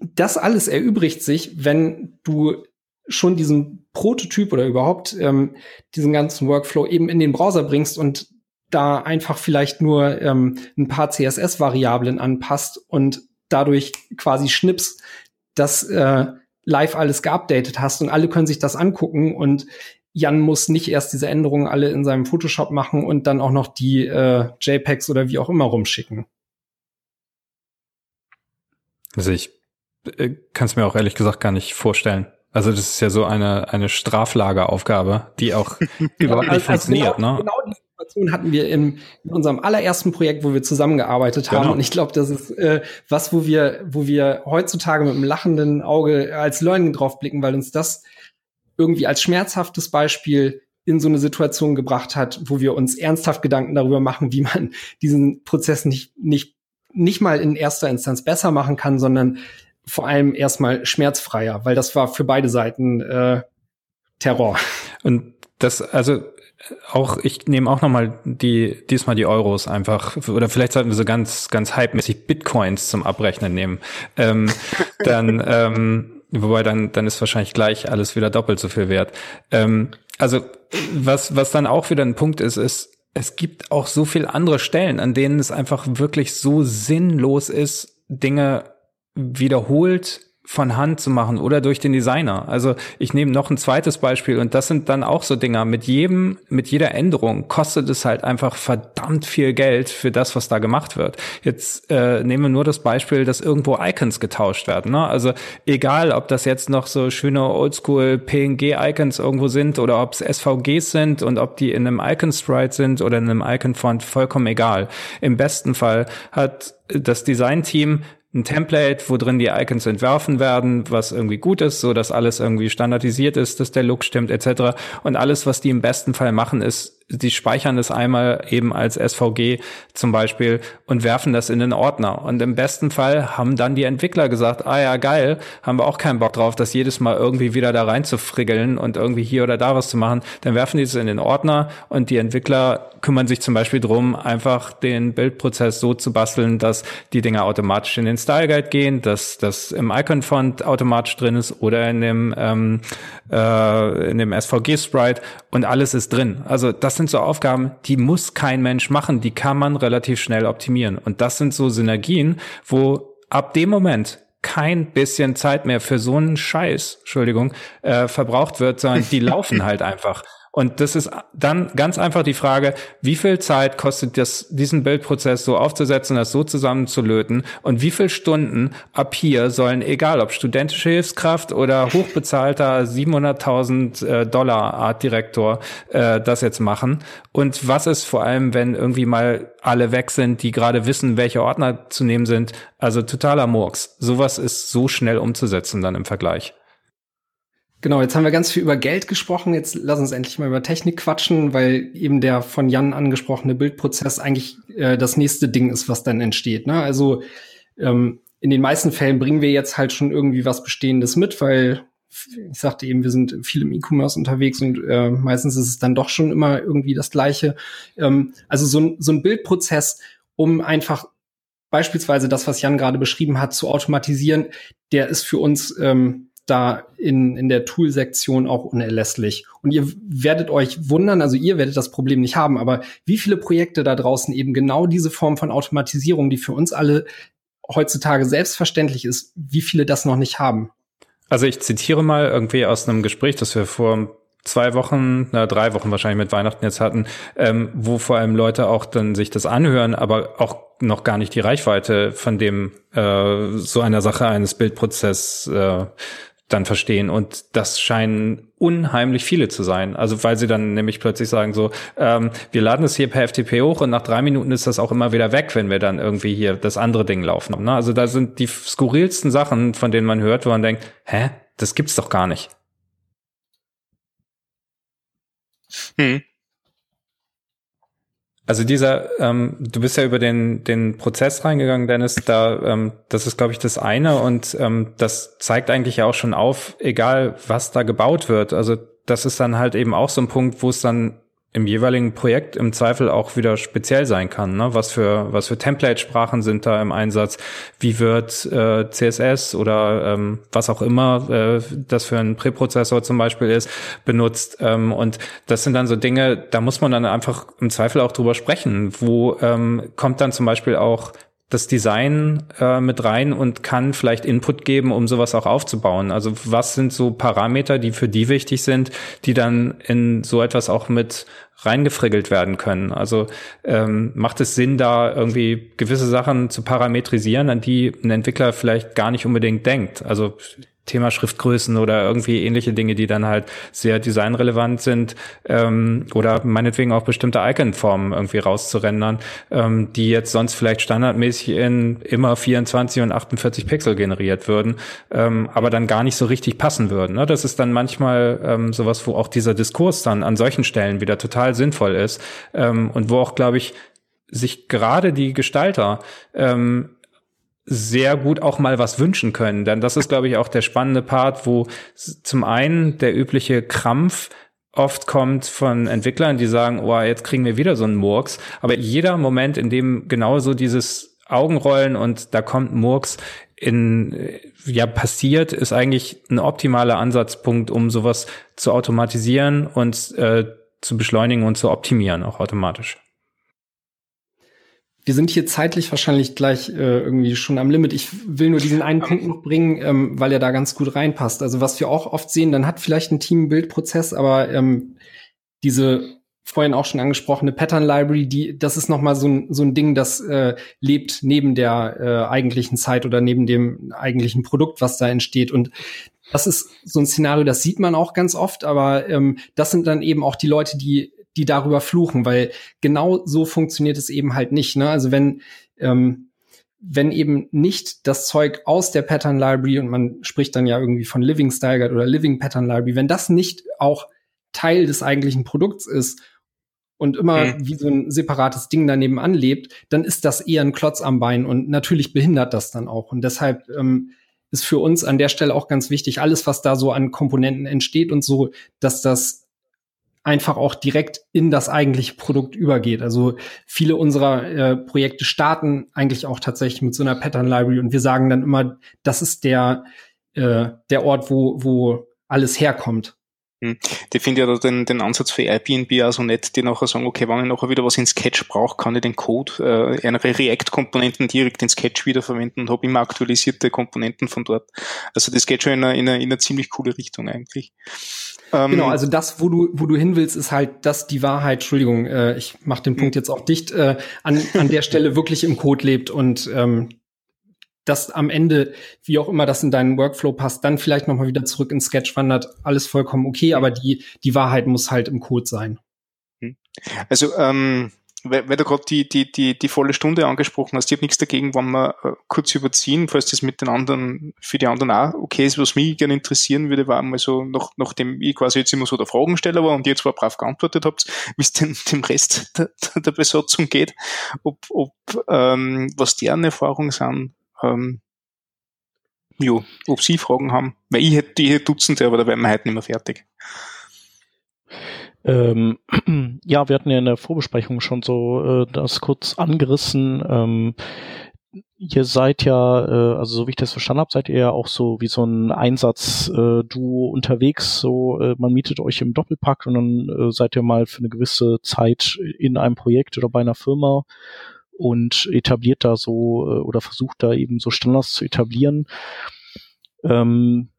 das alles erübrigt sich, wenn du schon diesen Prototyp oder überhaupt ähm, diesen ganzen Workflow eben in den Browser bringst und da einfach vielleicht nur ähm, ein paar CSS-Variablen anpasst und dadurch quasi schnips, dass äh, live alles geupdatet hast und alle können sich das angucken und Jan muss nicht erst diese Änderungen alle in seinem Photoshop machen und dann auch noch die äh, JPEGs oder wie auch immer rumschicken. Also ich äh, kann es mir auch ehrlich gesagt gar nicht vorstellen. Also das ist ja so eine, eine Straflageraufgabe, die auch überhaupt nicht also funktioniert. Genau, ne? genau die Situation hatten wir in, in, unserem allerersten Projekt, wo wir zusammengearbeitet haben. Genau. Und ich glaube, das ist äh, was, wo wir, wo wir heutzutage mit einem lachenden Auge als Learning drauf blicken, weil uns das irgendwie als schmerzhaftes Beispiel in so eine Situation gebracht hat, wo wir uns ernsthaft Gedanken darüber machen, wie man diesen Prozess nicht, nicht nicht mal in erster Instanz besser machen kann, sondern vor allem erstmal schmerzfreier, weil das war für beide Seiten äh, Terror. Und das, also auch, ich nehme auch nochmal die, diesmal die Euros einfach, oder vielleicht sollten wir so ganz, ganz hype-mäßig Bitcoins zum Abrechnen nehmen. Ähm, dann, ähm, wobei dann, dann ist wahrscheinlich gleich alles wieder doppelt so viel wert. Ähm, also, was, was dann auch wieder ein Punkt ist, ist, es gibt auch so viel andere Stellen, an denen es einfach wirklich so sinnlos ist, Dinge wiederholt von Hand zu machen oder durch den Designer. Also ich nehme noch ein zweites Beispiel und das sind dann auch so Dinger. Mit jedem, mit jeder Änderung kostet es halt einfach verdammt viel Geld für das, was da gemacht wird. Jetzt äh, nehmen wir nur das Beispiel, dass irgendwo Icons getauscht werden. Ne? Also egal, ob das jetzt noch so schöne Oldschool PNG-Icons irgendwo sind oder ob es SVGs sind und ob die in einem Icon-Sprite sind oder in einem Icon-Font, vollkommen egal. Im besten Fall hat das Design-Team ein Template, wo drin die Icons entwerfen werden, was irgendwie gut ist, so dass alles irgendwie standardisiert ist, dass der Look stimmt etc. Und alles, was die im besten Fall machen, ist die speichern es einmal eben als SVG zum Beispiel und werfen das in den Ordner. Und im besten Fall haben dann die Entwickler gesagt, ah ja, geil, haben wir auch keinen Bock drauf, das jedes Mal irgendwie wieder da rein zu friggeln und irgendwie hier oder da was zu machen. Dann werfen die es in den Ordner und die Entwickler kümmern sich zum Beispiel drum, einfach den Bildprozess so zu basteln, dass die Dinge automatisch in den Style Guide gehen, dass das im Icon-Font automatisch drin ist oder in dem, ähm, äh, in dem SVG-Sprite und alles ist drin. Also das sind so Aufgaben, die muss kein Mensch machen, die kann man relativ schnell optimieren. Und das sind so Synergien, wo ab dem Moment kein bisschen Zeit mehr für so einen Scheiß, Entschuldigung, äh, verbraucht wird, sondern die laufen halt einfach. Und das ist dann ganz einfach die Frage, wie viel Zeit kostet das, diesen Bildprozess so aufzusetzen, das so zusammenzulöten und wie viel Stunden ab hier sollen, egal ob studentische Hilfskraft oder hochbezahlter 700.000 äh, Dollar Artdirektor, äh, das jetzt machen und was ist vor allem, wenn irgendwie mal alle weg sind, die gerade wissen, welche Ordner zu nehmen sind, also totaler Murks. Sowas ist so schnell umzusetzen dann im Vergleich. Genau, jetzt haben wir ganz viel über Geld gesprochen. Jetzt lass uns endlich mal über Technik quatschen, weil eben der von Jan angesprochene Bildprozess eigentlich äh, das nächste Ding ist, was dann entsteht. Ne? Also ähm, in den meisten Fällen bringen wir jetzt halt schon irgendwie was Bestehendes mit, weil ich sagte eben, wir sind viel im E-Commerce unterwegs und äh, meistens ist es dann doch schon immer irgendwie das Gleiche. Ähm, also so, so ein Bildprozess, um einfach beispielsweise das, was Jan gerade beschrieben hat, zu automatisieren, der ist für uns ähm, da in, in der Tool-Sektion auch unerlässlich. Und ihr werdet euch wundern, also ihr werdet das Problem nicht haben, aber wie viele Projekte da draußen eben genau diese Form von Automatisierung, die für uns alle heutzutage selbstverständlich ist, wie viele das noch nicht haben? Also ich zitiere mal irgendwie aus einem Gespräch, das wir vor zwei Wochen, na drei Wochen wahrscheinlich mit Weihnachten jetzt hatten, ähm, wo vor allem Leute auch dann sich das anhören, aber auch noch gar nicht die Reichweite von dem äh, so einer Sache eines Bildprozess äh, dann verstehen. Und das scheinen unheimlich viele zu sein. Also weil sie dann nämlich plötzlich sagen so, ähm, wir laden es hier per FTP hoch und nach drei Minuten ist das auch immer wieder weg, wenn wir dann irgendwie hier das andere Ding laufen. Ne? Also da sind die skurrilsten Sachen, von denen man hört, wo man denkt, hä, das gibt's doch gar nicht. Hm. Also dieser, ähm, du bist ja über den den Prozess reingegangen, Dennis. Da, ähm, das ist, glaube ich, das eine und ähm, das zeigt eigentlich ja auch schon auf, egal was da gebaut wird. Also das ist dann halt eben auch so ein Punkt, wo es dann im jeweiligen Projekt im Zweifel auch wieder speziell sein kann. Ne? Was für was für Template-Sprachen sind da im Einsatz? Wie wird äh, CSS oder ähm, was auch immer äh, das für ein Präprozessor zum Beispiel ist benutzt? Ähm, und das sind dann so Dinge, da muss man dann einfach im Zweifel auch drüber sprechen. Wo ähm, kommt dann zum Beispiel auch das Design äh, mit rein und kann vielleicht Input geben, um sowas auch aufzubauen. Also was sind so Parameter, die für die wichtig sind, die dann in so etwas auch mit reingefriggelt werden können. Also ähm, macht es Sinn, da irgendwie gewisse Sachen zu parametrisieren, an die ein Entwickler vielleicht gar nicht unbedingt denkt. Also Thema Schriftgrößen oder irgendwie ähnliche Dinge, die dann halt sehr designrelevant sind ähm, oder meinetwegen auch bestimmte Icon-Formen irgendwie rauszurendern, ähm, die jetzt sonst vielleicht standardmäßig in immer 24 und 48 Pixel generiert würden, ähm, aber dann gar nicht so richtig passen würden. Ne? Das ist dann manchmal ähm, sowas, wo auch dieser Diskurs dann an solchen Stellen wieder total sinnvoll ist ähm, und wo auch, glaube ich, sich gerade die Gestalter ähm, sehr gut auch mal was wünschen können. Denn das ist, glaube ich, auch der spannende Part, wo zum einen der übliche Krampf oft kommt von Entwicklern, die sagen, oh, jetzt kriegen wir wieder so einen Murks. Aber jeder Moment, in dem genauso dieses Augenrollen und da kommt Murks in, ja, passiert, ist eigentlich ein optimaler Ansatzpunkt, um sowas zu automatisieren und äh, zu beschleunigen und zu optimieren, auch automatisch wir sind hier zeitlich wahrscheinlich gleich äh, irgendwie schon am Limit. Ich will nur diesen einen Punkt noch bringen, ähm, weil er da ganz gut reinpasst. Also was wir auch oft sehen, dann hat vielleicht ein Team einen Bildprozess, aber ähm, diese vorhin auch schon angesprochene Pattern Library, die, das ist noch mal so ein, so ein Ding, das äh, lebt neben der äh, eigentlichen Zeit oder neben dem eigentlichen Produkt, was da entsteht. Und das ist so ein Szenario, das sieht man auch ganz oft, aber ähm, das sind dann eben auch die Leute, die die darüber fluchen, weil genau so funktioniert es eben halt nicht. Ne? Also wenn ähm, wenn eben nicht das Zeug aus der Pattern Library und man spricht dann ja irgendwie von Living Style Guide oder Living Pattern Library, wenn das nicht auch Teil des eigentlichen Produkts ist und immer mhm. wie so ein separates Ding daneben anlebt, dann ist das eher ein Klotz am Bein und natürlich behindert das dann auch. Und deshalb ähm, ist für uns an der Stelle auch ganz wichtig, alles, was da so an Komponenten entsteht und so, dass das einfach auch direkt in das eigentliche Produkt übergeht. Also viele unserer äh, Projekte starten eigentlich auch tatsächlich mit so einer Pattern Library und wir sagen dann immer, das ist der äh, der Ort, wo wo alles herkommt. Hm. Die finde ja den, den Ansatz für Airbnb auch so nett, die nachher sagen, okay, wenn ich nachher wieder was in Sketch brauche, kann ich den Code, äh, eine React-Komponenten direkt in Sketch wiederverwenden und habe immer aktualisierte Komponenten von dort. Also das geht schon in eine, in eine, in eine ziemlich coole Richtung eigentlich. Ähm, genau, also das, wo du, wo du hin willst, ist halt, dass die Wahrheit, Entschuldigung, äh, ich mache den Punkt jetzt auch dicht, äh, an, an der Stelle wirklich im Code lebt und ähm, dass am Ende, wie auch immer das in deinen Workflow passt, dann vielleicht nochmal wieder zurück ins Sketch wandert, alles vollkommen okay, aber die, die Wahrheit muss halt im Code sein. Hm. Also ähm, weil, weil du gerade die, die, die, die volle Stunde angesprochen hast, ich habe nichts dagegen, wenn wir äh, kurz überziehen, falls das mit den anderen, für die anderen auch okay ist, was mich gerne interessieren würde, war einmal so, nach, nachdem ich quasi jetzt immer so der Fragensteller war und ihr zwar brav geantwortet habt, wie es denn dem Rest der, der Besatzung geht, ob, ob ähm, was deren Erfahrungen sind, ähm, jo, ob sie Fragen haben, weil ich hätte, hätte Dutzende, aber da werden wir heute nicht mehr fertig. Ähm, ja, wir hatten ja in der Vorbesprechung schon so äh, das kurz angerissen. Ähm, ihr seid ja, äh, also so wie ich das verstanden habe, seid ihr ja auch so wie so ein Einsatz-Duo äh, unterwegs. So, äh, man mietet euch im Doppelpack und dann äh, seid ihr mal für eine gewisse Zeit in einem Projekt oder bei einer Firma und etabliert da so äh, oder versucht da eben so Standards zu etablieren. Ähm,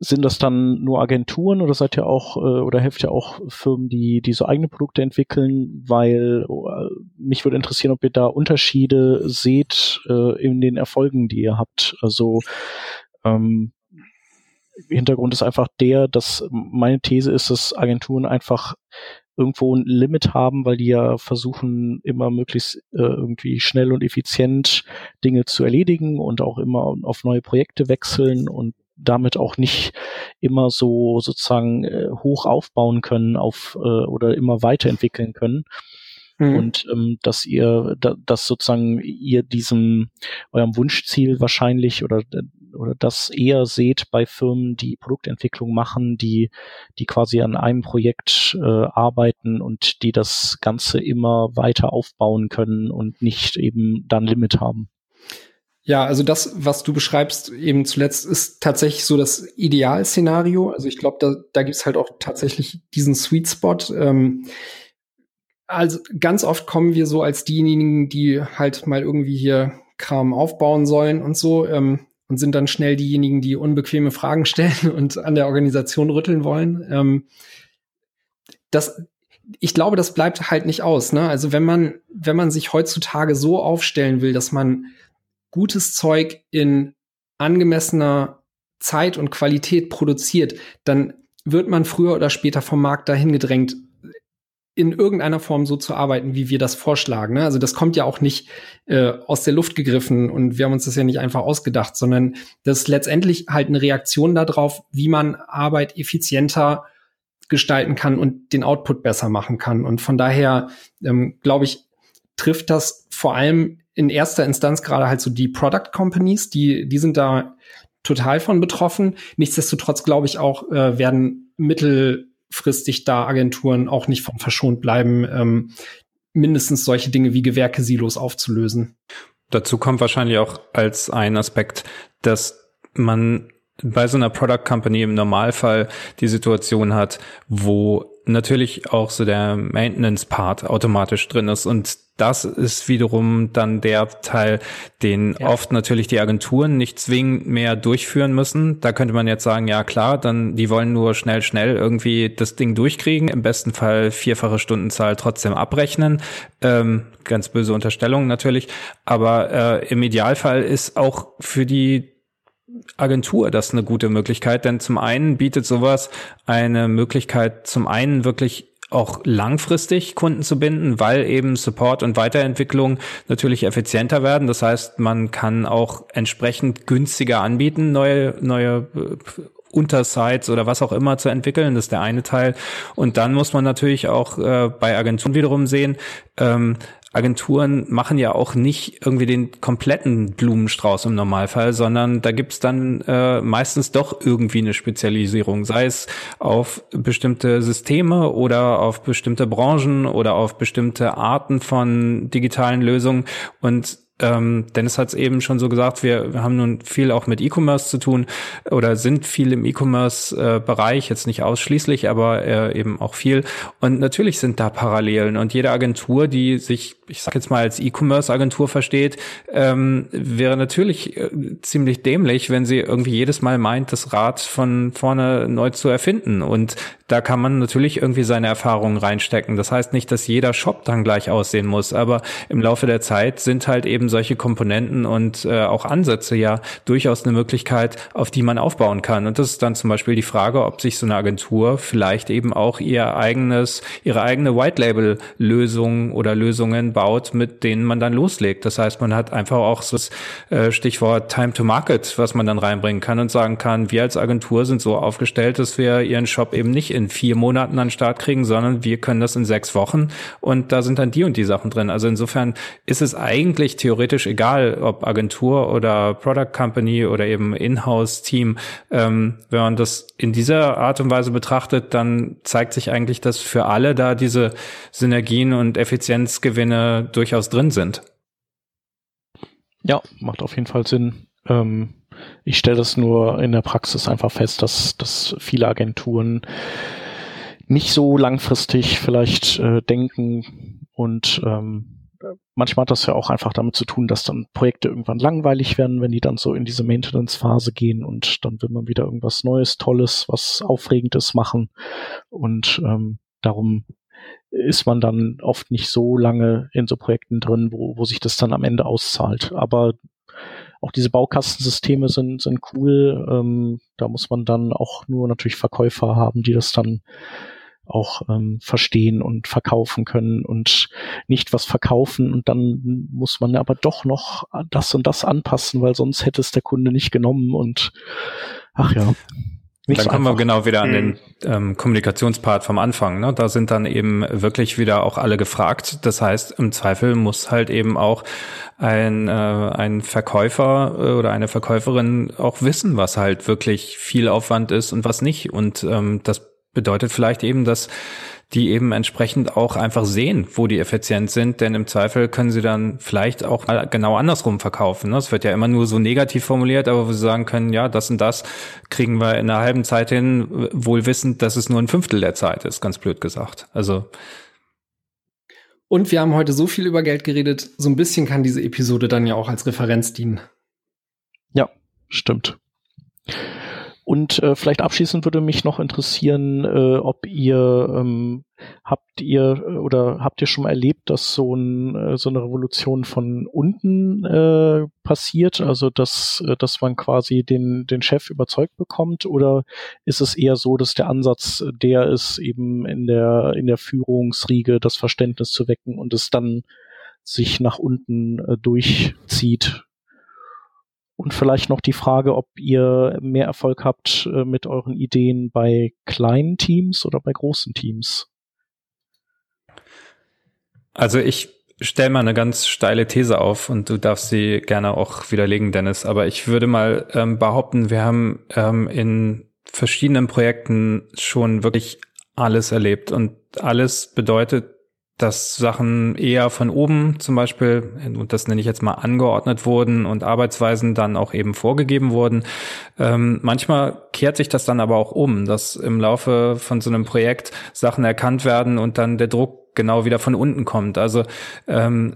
sind das dann nur Agenturen oder seid ihr auch äh, oder helft ihr auch Firmen, die die so eigene Produkte entwickeln? Weil äh, mich würde interessieren, ob ihr da Unterschiede seht äh, in den Erfolgen, die ihr habt. Also ähm, Hintergrund ist einfach der, dass meine These ist, dass Agenturen einfach irgendwo ein Limit haben, weil die ja versuchen, immer möglichst äh, irgendwie schnell und effizient Dinge zu erledigen und auch immer auf neue Projekte wechseln und damit auch nicht immer so sozusagen äh, hoch aufbauen können auf äh, oder immer weiterentwickeln können. Mhm. Und ähm, dass ihr, da, dass sozusagen ihr diesem eurem Wunschziel wahrscheinlich oder oder das eher seht bei Firmen, die Produktentwicklung machen, die, die quasi an einem Projekt äh, arbeiten und die das Ganze immer weiter aufbauen können und nicht eben dann Limit haben. Ja, also das, was du beschreibst eben zuletzt, ist tatsächlich so das Idealszenario. Also ich glaube, da, da gibt's halt auch tatsächlich diesen Sweet Spot. Ähm, also ganz oft kommen wir so als diejenigen, die halt mal irgendwie hier Kram aufbauen sollen und so. Ähm, und sind dann schnell diejenigen, die unbequeme Fragen stellen und an der Organisation rütteln wollen. Ähm, das, ich glaube, das bleibt halt nicht aus. Ne? Also wenn man, wenn man sich heutzutage so aufstellen will, dass man gutes Zeug in angemessener Zeit und Qualität produziert, dann wird man früher oder später vom Markt dahin gedrängt, in irgendeiner Form so zu arbeiten, wie wir das vorschlagen. Ne? Also das kommt ja auch nicht äh, aus der Luft gegriffen und wir haben uns das ja nicht einfach ausgedacht, sondern das ist letztendlich halt eine Reaktion darauf, wie man Arbeit effizienter gestalten kann und den Output besser machen kann. Und von daher ähm, glaube ich, trifft das vor allem in erster Instanz gerade halt so die Product Companies, die, die sind da total von betroffen. Nichtsdestotrotz glaube ich auch, äh, werden Mittel langfristig da Agenturen auch nicht von verschont bleiben, ähm, mindestens solche Dinge wie Gewerke-Silos aufzulösen. Dazu kommt wahrscheinlich auch als ein Aspekt, dass man bei so einer Product Company im Normalfall die Situation hat, wo natürlich auch so der Maintenance-Part automatisch drin ist und das ist wiederum dann der Teil, den ja. oft natürlich die Agenturen nicht zwingend mehr durchführen müssen. Da könnte man jetzt sagen, ja klar, dann die wollen nur schnell, schnell irgendwie das Ding durchkriegen, im besten Fall vierfache Stundenzahl trotzdem abrechnen. Ähm, ganz böse Unterstellung natürlich. Aber äh, im Idealfall ist auch für die Agentur das eine gute Möglichkeit, denn zum einen bietet sowas eine Möglichkeit, zum einen wirklich auch langfristig Kunden zu binden, weil eben Support und Weiterentwicklung natürlich effizienter werden. Das heißt, man kann auch entsprechend günstiger anbieten, neue, neue äh, Untersites oder was auch immer zu entwickeln. Das ist der eine Teil. Und dann muss man natürlich auch äh, bei Agenturen wiederum sehen, ähm, Agenturen machen ja auch nicht irgendwie den kompletten Blumenstrauß im Normalfall, sondern da gibt's dann äh, meistens doch irgendwie eine Spezialisierung, sei es auf bestimmte Systeme oder auf bestimmte Branchen oder auf bestimmte Arten von digitalen Lösungen. Und ähm, Dennis hat es eben schon so gesagt, wir, wir haben nun viel auch mit E-Commerce zu tun oder sind viel im E-Commerce-Bereich, äh, jetzt nicht ausschließlich, aber äh, eben auch viel. Und natürlich sind da Parallelen und jede Agentur, die sich, ich sag jetzt mal, als E-Commerce-Agentur versteht, ähm, wäre natürlich äh, ziemlich dämlich, wenn sie irgendwie jedes Mal meint, das Rad von vorne neu zu erfinden. Und da kann man natürlich irgendwie seine Erfahrungen reinstecken. Das heißt nicht, dass jeder Shop dann gleich aussehen muss, aber im Laufe der Zeit sind halt eben solche Komponenten und äh, auch Ansätze ja durchaus eine Möglichkeit, auf die man aufbauen kann. Und das ist dann zum Beispiel die Frage, ob sich so eine Agentur vielleicht eben auch ihr eigenes, ihre eigene White Label Lösung oder Lösungen baut, mit denen man dann loslegt. Das heißt, man hat einfach auch so das äh, Stichwort Time to Market, was man dann reinbringen kann und sagen kann, wir als Agentur sind so aufgestellt, dass wir ihren Shop eben nicht in vier Monaten an den Start kriegen, sondern wir können das in sechs Wochen und da sind dann die und die Sachen drin. Also insofern ist es eigentlich theoretisch theoretisch egal, ob Agentur oder Product Company oder eben Inhouse-Team. Ähm, wenn man das in dieser Art und Weise betrachtet, dann zeigt sich eigentlich, dass für alle da diese Synergien und Effizienzgewinne durchaus drin sind. Ja, macht auf jeden Fall Sinn. Ähm, ich stelle das nur in der Praxis einfach fest, dass, dass viele Agenturen nicht so langfristig vielleicht äh, denken und ähm, manchmal hat das ja auch einfach damit zu tun, dass dann Projekte irgendwann langweilig werden, wenn die dann so in diese Maintenance-Phase gehen und dann will man wieder irgendwas Neues, Tolles, was Aufregendes machen. Und ähm, darum ist man dann oft nicht so lange in so Projekten drin, wo, wo sich das dann am Ende auszahlt. Aber auch diese Baukastensysteme sind, sind cool. Ähm, da muss man dann auch nur natürlich Verkäufer haben, die das dann auch ähm, verstehen und verkaufen können und nicht was verkaufen und dann muss man aber doch noch das und das anpassen, weil sonst hätte es der Kunde nicht genommen und ach ja. Nicht dann so kommen wir genau wieder an den mhm. ähm, Kommunikationspart vom Anfang. Ne? Da sind dann eben wirklich wieder auch alle gefragt. Das heißt, im Zweifel muss halt eben auch ein, äh, ein Verkäufer äh, oder eine Verkäuferin auch wissen, was halt wirklich viel Aufwand ist und was nicht. Und ähm, das bedeutet vielleicht eben, dass die eben entsprechend auch einfach sehen, wo die effizient sind, denn im Zweifel können sie dann vielleicht auch mal genau andersrum verkaufen. Es wird ja immer nur so negativ formuliert, aber wo sie sagen können, ja, das und das kriegen wir in einer halben Zeit hin, wohl wissend, dass es nur ein Fünftel der Zeit ist, ganz blöd gesagt. Also und wir haben heute so viel über Geld geredet, so ein bisschen kann diese Episode dann ja auch als Referenz dienen. Ja, stimmt. Und äh, vielleicht abschließend würde mich noch interessieren, äh, ob ihr ähm, habt ihr äh, oder habt ihr schon mal erlebt, dass so, ein, äh, so eine Revolution von unten äh, passiert, also dass, äh, dass man quasi den, den Chef überzeugt bekommt, oder ist es eher so, dass der Ansatz der ist, eben in der in der Führungsriege das Verständnis zu wecken und es dann sich nach unten äh, durchzieht? Und vielleicht noch die Frage, ob ihr mehr Erfolg habt äh, mit euren Ideen bei kleinen Teams oder bei großen Teams. Also ich stelle mal eine ganz steile These auf und du darfst sie gerne auch widerlegen, Dennis. Aber ich würde mal ähm, behaupten, wir haben ähm, in verschiedenen Projekten schon wirklich alles erlebt und alles bedeutet dass Sachen eher von oben zum Beispiel, und das nenne ich jetzt mal angeordnet wurden und Arbeitsweisen dann auch eben vorgegeben wurden. Ähm, manchmal kehrt sich das dann aber auch um, dass im Laufe von so einem Projekt Sachen erkannt werden und dann der Druck genau wieder von unten kommt. Also ähm,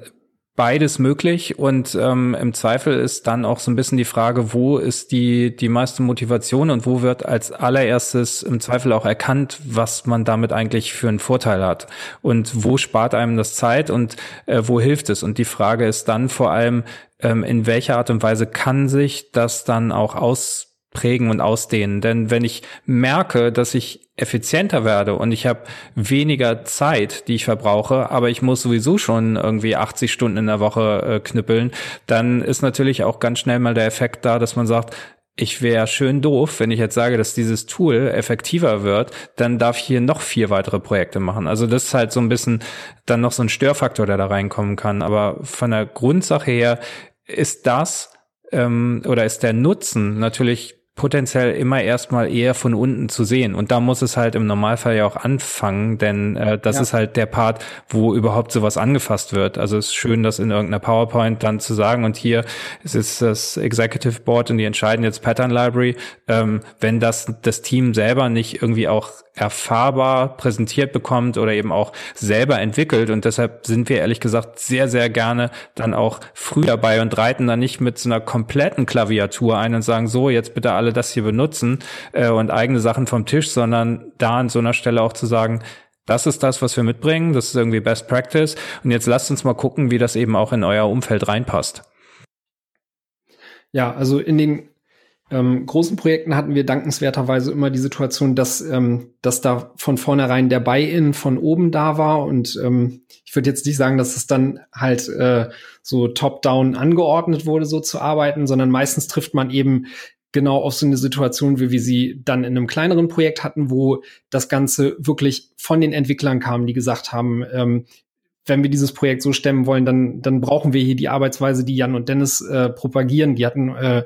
beides möglich. Und ähm, im Zweifel ist dann auch so ein bisschen die Frage, wo ist die die meiste Motivation und wo wird als allererstes im Zweifel auch erkannt, was man damit eigentlich für einen Vorteil hat? Und wo spart einem das Zeit und äh, wo hilft es? Und die Frage ist dann vor allem ähm, in welcher Art und Weise kann sich das dann auch aus prägen und ausdehnen. Denn wenn ich merke, dass ich effizienter werde und ich habe weniger Zeit, die ich verbrauche, aber ich muss sowieso schon irgendwie 80 Stunden in der Woche äh, knüppeln, dann ist natürlich auch ganz schnell mal der Effekt da, dass man sagt, ich wäre schön doof, wenn ich jetzt sage, dass dieses Tool effektiver wird, dann darf ich hier noch vier weitere Projekte machen. Also das ist halt so ein bisschen dann noch so ein Störfaktor, der da reinkommen kann. Aber von der Grundsache her ist das ähm, oder ist der Nutzen natürlich potenziell immer erstmal eher von unten zu sehen. Und da muss es halt im Normalfall ja auch anfangen, denn äh, das ja. ist halt der Part, wo überhaupt sowas angefasst wird. Also es ist schön, das in irgendeiner PowerPoint dann zu sagen. Und hier ist es das Executive Board und die entscheiden jetzt Pattern Library. Ähm, wenn das das Team selber nicht irgendwie auch erfahrbar präsentiert bekommt oder eben auch selber entwickelt. Und deshalb sind wir ehrlich gesagt sehr, sehr gerne dann auch früh dabei und reiten dann nicht mit so einer kompletten Klaviatur ein und sagen, so, jetzt bitte alle das hier benutzen äh, und eigene Sachen vom Tisch, sondern da an so einer Stelle auch zu sagen, das ist das, was wir mitbringen, das ist irgendwie Best Practice. Und jetzt lasst uns mal gucken, wie das eben auch in euer Umfeld reinpasst. Ja, also in den ähm, großen Projekten hatten wir dankenswerterweise immer die Situation, dass, ähm, dass da von vornherein der Buy-in von oben da war. Und ähm, ich würde jetzt nicht sagen, dass es dann halt äh, so top-down angeordnet wurde, so zu arbeiten, sondern meistens trifft man eben genau auf so eine Situation, wie wir sie dann in einem kleineren Projekt hatten, wo das Ganze wirklich von den Entwicklern kam, die gesagt haben, ähm, wenn wir dieses Projekt so stemmen wollen, dann, dann brauchen wir hier die Arbeitsweise, die Jan und Dennis äh, propagieren. Die hatten äh,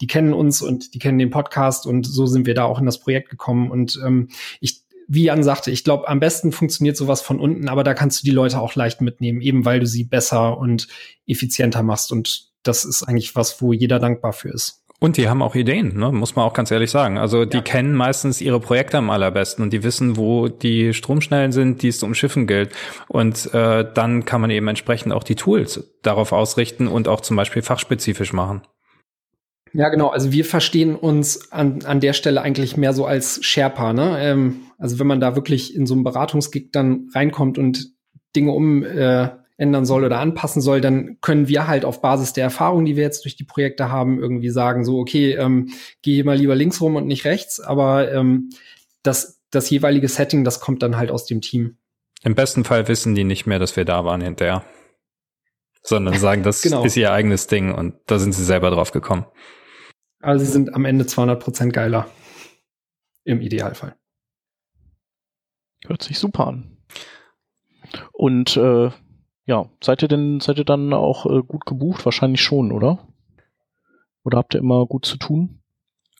die kennen uns und die kennen den Podcast und so sind wir da auch in das Projekt gekommen. Und ähm, ich, wie Jan sagte, ich glaube, am besten funktioniert sowas von unten, aber da kannst du die Leute auch leicht mitnehmen, eben weil du sie besser und effizienter machst. Und das ist eigentlich was, wo jeder dankbar für ist. Und die haben auch Ideen, ne? muss man auch ganz ehrlich sagen. Also die ja. kennen meistens ihre Projekte am allerbesten und die wissen, wo die Stromschnellen sind, die es um Schiffen gilt. Und äh, dann kann man eben entsprechend auch die Tools darauf ausrichten und auch zum Beispiel fachspezifisch machen. Ja, genau. Also wir verstehen uns an, an der Stelle eigentlich mehr so als Sherpa. Ne? Ähm, also wenn man da wirklich in so einem Beratungsgig dann reinkommt und Dinge um äh, ändern soll oder anpassen soll, dann können wir halt auf Basis der Erfahrung, die wir jetzt durch die Projekte haben, irgendwie sagen, so, okay, ähm, geh mal lieber links rum und nicht rechts, aber ähm, das, das jeweilige Setting, das kommt dann halt aus dem Team. Im besten Fall wissen die nicht mehr, dass wir da waren hinterher, sondern sagen, das genau. ist ihr eigenes Ding und da sind sie selber drauf gekommen. Also sie sind am Ende 200 Prozent geiler. Im Idealfall. Hört sich super an. Und äh, ja, seid ihr denn, seid ihr dann auch äh, gut gebucht? Wahrscheinlich schon, oder? Oder habt ihr immer gut zu tun?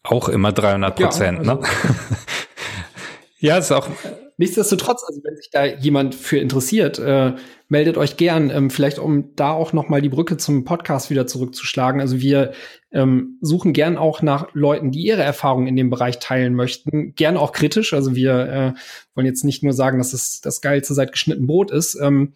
Auch immer 300 Prozent, ja, ne? also, ne? ja, ist auch. Nichtsdestotrotz, also wenn sich da jemand für interessiert, äh, meldet euch gern. Ähm, vielleicht um da auch noch mal die Brücke zum Podcast wieder zurückzuschlagen. Also wir ähm, suchen gern auch nach Leuten, die ihre Erfahrungen in dem Bereich teilen möchten. Gern auch kritisch. Also wir äh, wollen jetzt nicht nur sagen, dass es das geilste seit geschnitten Brot ist. Ähm,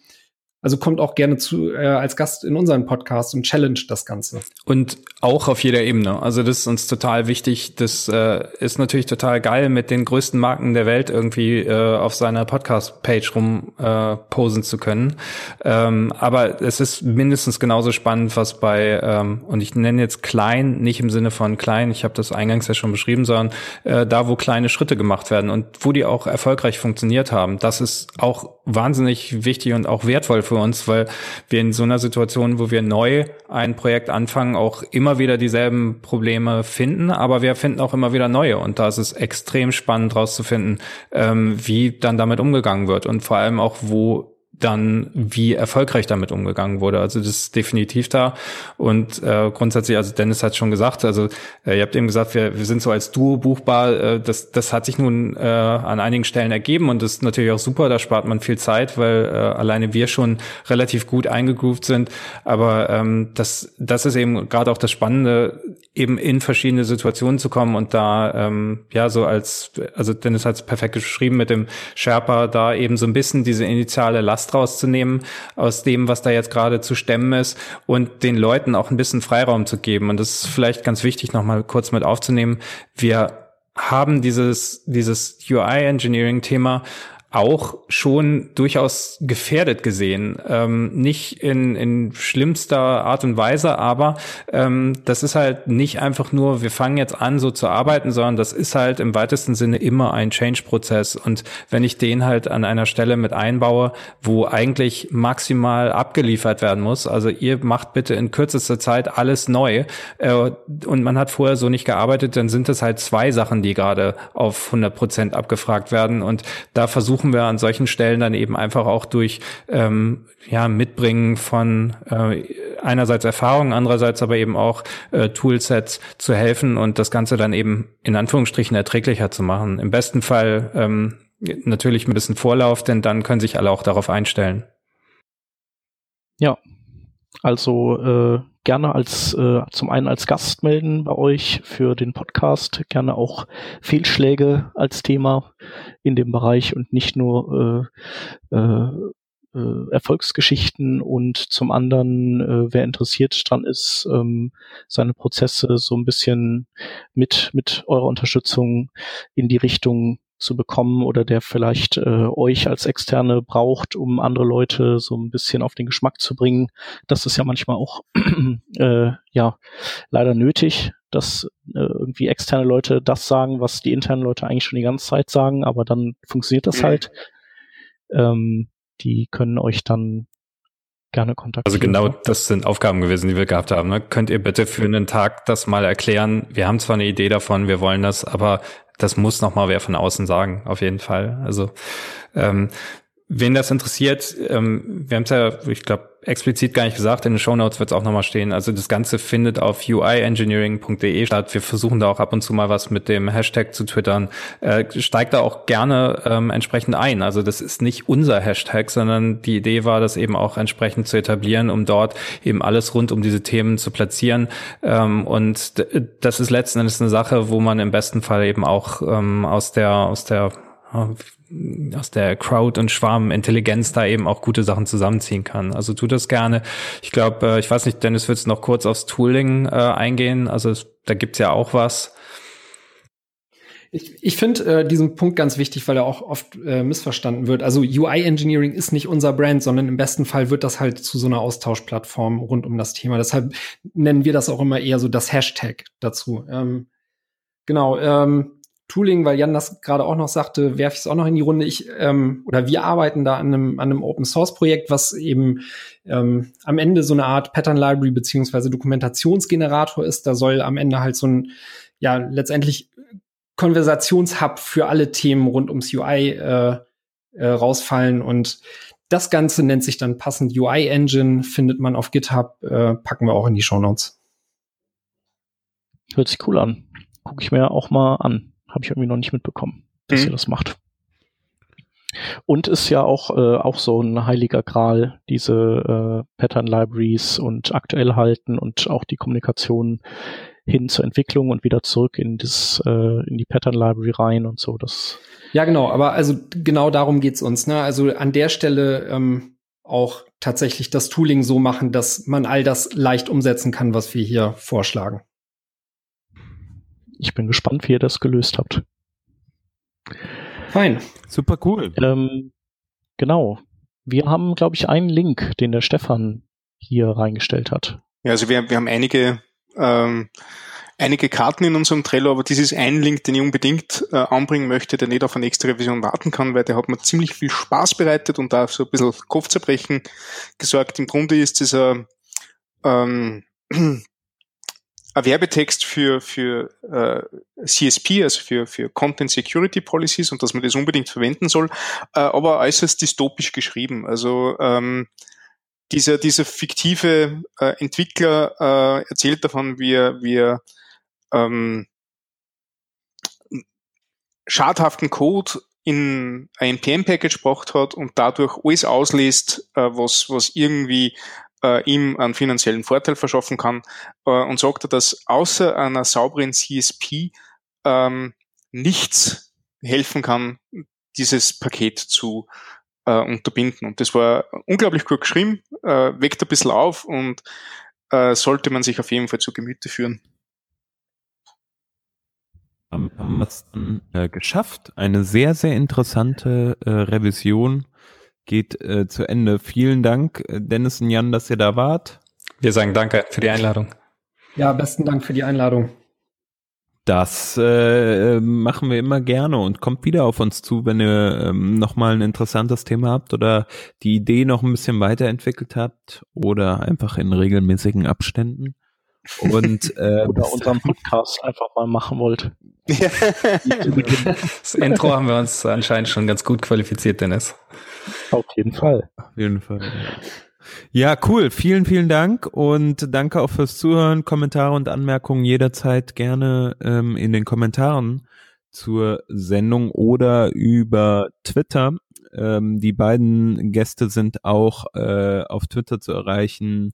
also kommt auch gerne zu äh, als Gast in unseren Podcast und challenge das Ganze. Und auch auf jeder Ebene. Also das ist uns total wichtig. Das äh, ist natürlich total geil, mit den größten Marken der Welt irgendwie äh, auf seiner Podcast-Page rum äh, posen zu können. Ähm, aber es ist mindestens genauso spannend, was bei ähm, und ich nenne jetzt klein, nicht im Sinne von klein. Ich habe das eingangs ja schon beschrieben, sondern äh, da, wo kleine Schritte gemacht werden und wo die auch erfolgreich funktioniert haben. Das ist auch wahnsinnig wichtig und auch wertvoll für uns, weil wir in so einer Situation, wo wir neu ein Projekt anfangen, auch immer wieder dieselben Probleme finden, aber wir finden auch immer wieder neue. Und da ist es extrem spannend rauszufinden, ähm, wie dann damit umgegangen wird und vor allem auch, wo dann wie erfolgreich damit umgegangen wurde. Also das ist definitiv da. Und äh, grundsätzlich, also Dennis hat schon gesagt, also äh, ihr habt eben gesagt, wir, wir sind so als Duo buchbar. Äh, das, das hat sich nun äh, an einigen Stellen ergeben und das ist natürlich auch super, da spart man viel Zeit, weil äh, alleine wir schon relativ gut eingegroovt sind. Aber ähm, das, das ist eben gerade auch das Spannende, eben in verschiedene Situationen zu kommen und da ähm, ja so als, also Dennis hat es perfekt geschrieben mit dem Sherpa, da eben so ein bisschen diese initiale Last rauszunehmen aus dem, was da jetzt gerade zu stemmen ist und den Leuten auch ein bisschen Freiraum zu geben. Und das ist vielleicht ganz wichtig, nochmal kurz mit aufzunehmen. Wir haben dieses, dieses UI-Engineering-Thema auch schon durchaus gefährdet gesehen. Ähm, nicht in, in schlimmster Art und Weise, aber ähm, das ist halt nicht einfach nur, wir fangen jetzt an, so zu arbeiten, sondern das ist halt im weitesten Sinne immer ein Change-Prozess. Und wenn ich den halt an einer Stelle mit einbaue, wo eigentlich maximal abgeliefert werden muss, also ihr macht bitte in kürzester Zeit alles neu äh, und man hat vorher so nicht gearbeitet, dann sind das halt zwei Sachen, die gerade auf 100 Prozent abgefragt werden. Und da versuchen versuchen wir an solchen Stellen dann eben einfach auch durch ähm, ja, Mitbringen von äh, einerseits Erfahrung, andererseits aber eben auch äh, Toolsets zu helfen und das Ganze dann eben in Anführungsstrichen erträglicher zu machen. Im besten Fall ähm, natürlich ein bisschen Vorlauf, denn dann können sich alle auch darauf einstellen. Ja, also äh, gerne als äh, zum einen als Gast melden bei euch für den Podcast, gerne auch Fehlschläge als Thema in dem Bereich und nicht nur äh, äh, äh, Erfolgsgeschichten. Und zum anderen, äh, wer interessiert dran ist, ähm, seine Prozesse so ein bisschen mit, mit eurer Unterstützung in die Richtung zu bekommen oder der vielleicht äh, euch als Externe braucht, um andere Leute so ein bisschen auf den Geschmack zu bringen. Das ist ja manchmal auch äh, ja leider nötig, dass äh, irgendwie externe Leute das sagen, was die internen Leute eigentlich schon die ganze Zeit sagen, aber dann funktioniert das halt. Ähm, die können euch dann gerne kontaktieren. Also genau das sind Aufgaben gewesen, die wir gehabt haben. Ne? Könnt ihr bitte für einen Tag das mal erklären? Wir haben zwar eine Idee davon, wir wollen das, aber das muss noch mal wer von außen sagen, auf jeden Fall. Also ähm, wen das interessiert, ähm, wir haben es ja, ich glaube, explizit gar nicht gesagt, in den Show Notes wird es auch nochmal stehen. Also das Ganze findet auf uiengineering.de statt. Wir versuchen da auch ab und zu mal was mit dem Hashtag zu twittern. Äh, steigt da auch gerne ähm, entsprechend ein. Also das ist nicht unser Hashtag, sondern die Idee war, das eben auch entsprechend zu etablieren, um dort eben alles rund um diese Themen zu platzieren. Ähm, und das ist letzten Endes eine Sache, wo man im besten Fall eben auch ähm, aus der aus der aus der Crowd- und Schwarmintelligenz da eben auch gute Sachen zusammenziehen kann. Also tu das gerne. Ich glaube, äh, ich weiß nicht, Dennis, willst du noch kurz aufs Tooling äh, eingehen? Also da gibt's ja auch was. Ich, ich finde äh, diesen Punkt ganz wichtig, weil er auch oft äh, missverstanden wird. Also UI-Engineering ist nicht unser Brand, sondern im besten Fall wird das halt zu so einer Austauschplattform rund um das Thema. Deshalb nennen wir das auch immer eher so das Hashtag dazu. Ähm, genau. Ähm, Tooling, weil Jan das gerade auch noch sagte, werfe ich es auch noch in die Runde. Ich ähm, oder wir arbeiten da an einem, an einem Open Source Projekt, was eben ähm, am Ende so eine Art Pattern Library beziehungsweise Dokumentationsgenerator ist. Da soll am Ende halt so ein ja letztendlich Konversationshub für alle Themen rund ums UI äh, äh, rausfallen und das Ganze nennt sich dann passend UI Engine, findet man auf GitHub, äh, packen wir auch in die Show Notes. Hört sich cool an. Gucke ich mir auch mal an. Habe ich irgendwie noch nicht mitbekommen, dass mhm. ihr das macht. Und ist ja auch, äh, auch so ein heiliger Gral, diese äh, Pattern Libraries und aktuell halten und auch die Kommunikation hin zur Entwicklung und wieder zurück in das, äh, in die Pattern Library rein und so. Das ja, genau, aber also genau darum geht's uns. Ne? Also an der Stelle ähm, auch tatsächlich das Tooling so machen, dass man all das leicht umsetzen kann, was wir hier vorschlagen ich bin gespannt, wie ihr das gelöst habt. Fein. Super cool. Ähm, genau. Wir haben, glaube ich, einen Link, den der Stefan hier reingestellt hat. Ja, also wir, wir haben einige, ähm, einige Karten in unserem Trello, aber dieses ein Link, den ich unbedingt äh, anbringen möchte, der nicht auf eine nächste Revision warten kann, weil der hat mir ziemlich viel Spaß bereitet und da so ein bisschen Kopfzerbrechen gesorgt. Im Grunde ist dieser ähm, Werbetext für, für äh, CSP, also für, für Content Security Policies und dass man das unbedingt verwenden soll, äh, aber äußerst dystopisch geschrieben. Also ähm, dieser, dieser fiktive äh, Entwickler äh, erzählt davon, wie er, wie er ähm, schadhaften Code in ein NPM-Package gebracht hat und dadurch alles auslässt, äh, was, was irgendwie äh, ihm einen finanziellen Vorteil verschaffen kann äh, und sagte, dass außer einer sauberen CSP ähm, nichts helfen kann, dieses Paket zu äh, unterbinden. Und das war unglaublich gut geschrieben, äh, weckt ein bisschen auf und äh, sollte man sich auf jeden Fall zu Gemüte führen. Haben wir es dann äh, geschafft. Eine sehr, sehr interessante äh, Revision geht äh, zu Ende. Vielen Dank, äh, Dennis und Jan, dass ihr da wart. Wir sagen danke für die Einladung. Ja, besten Dank für die Einladung. Das äh, machen wir immer gerne und kommt wieder auf uns zu, wenn ihr ähm, nochmal ein interessantes Thema habt oder die Idee noch ein bisschen weiterentwickelt habt oder einfach in regelmäßigen Abständen. Und äh, oder unseren Podcast einfach mal machen wollt. Das Intro haben wir uns anscheinend schon ganz gut qualifiziert, Dennis. Auf jeden Fall. Auf jeden Fall. Ja, cool. Vielen, vielen Dank und danke auch fürs Zuhören. Kommentare und Anmerkungen jederzeit gerne ähm, in den Kommentaren zur Sendung oder über Twitter. Ähm, die beiden Gäste sind auch äh, auf Twitter zu erreichen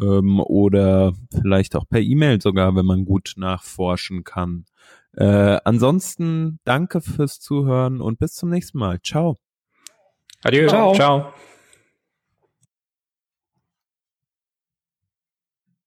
ähm, oder vielleicht auch per E-Mail sogar, wenn man gut nachforschen kann. Äh, ansonsten danke fürs Zuhören und bis zum nächsten Mal. Ciao. Adieu. Ciao. Ciao.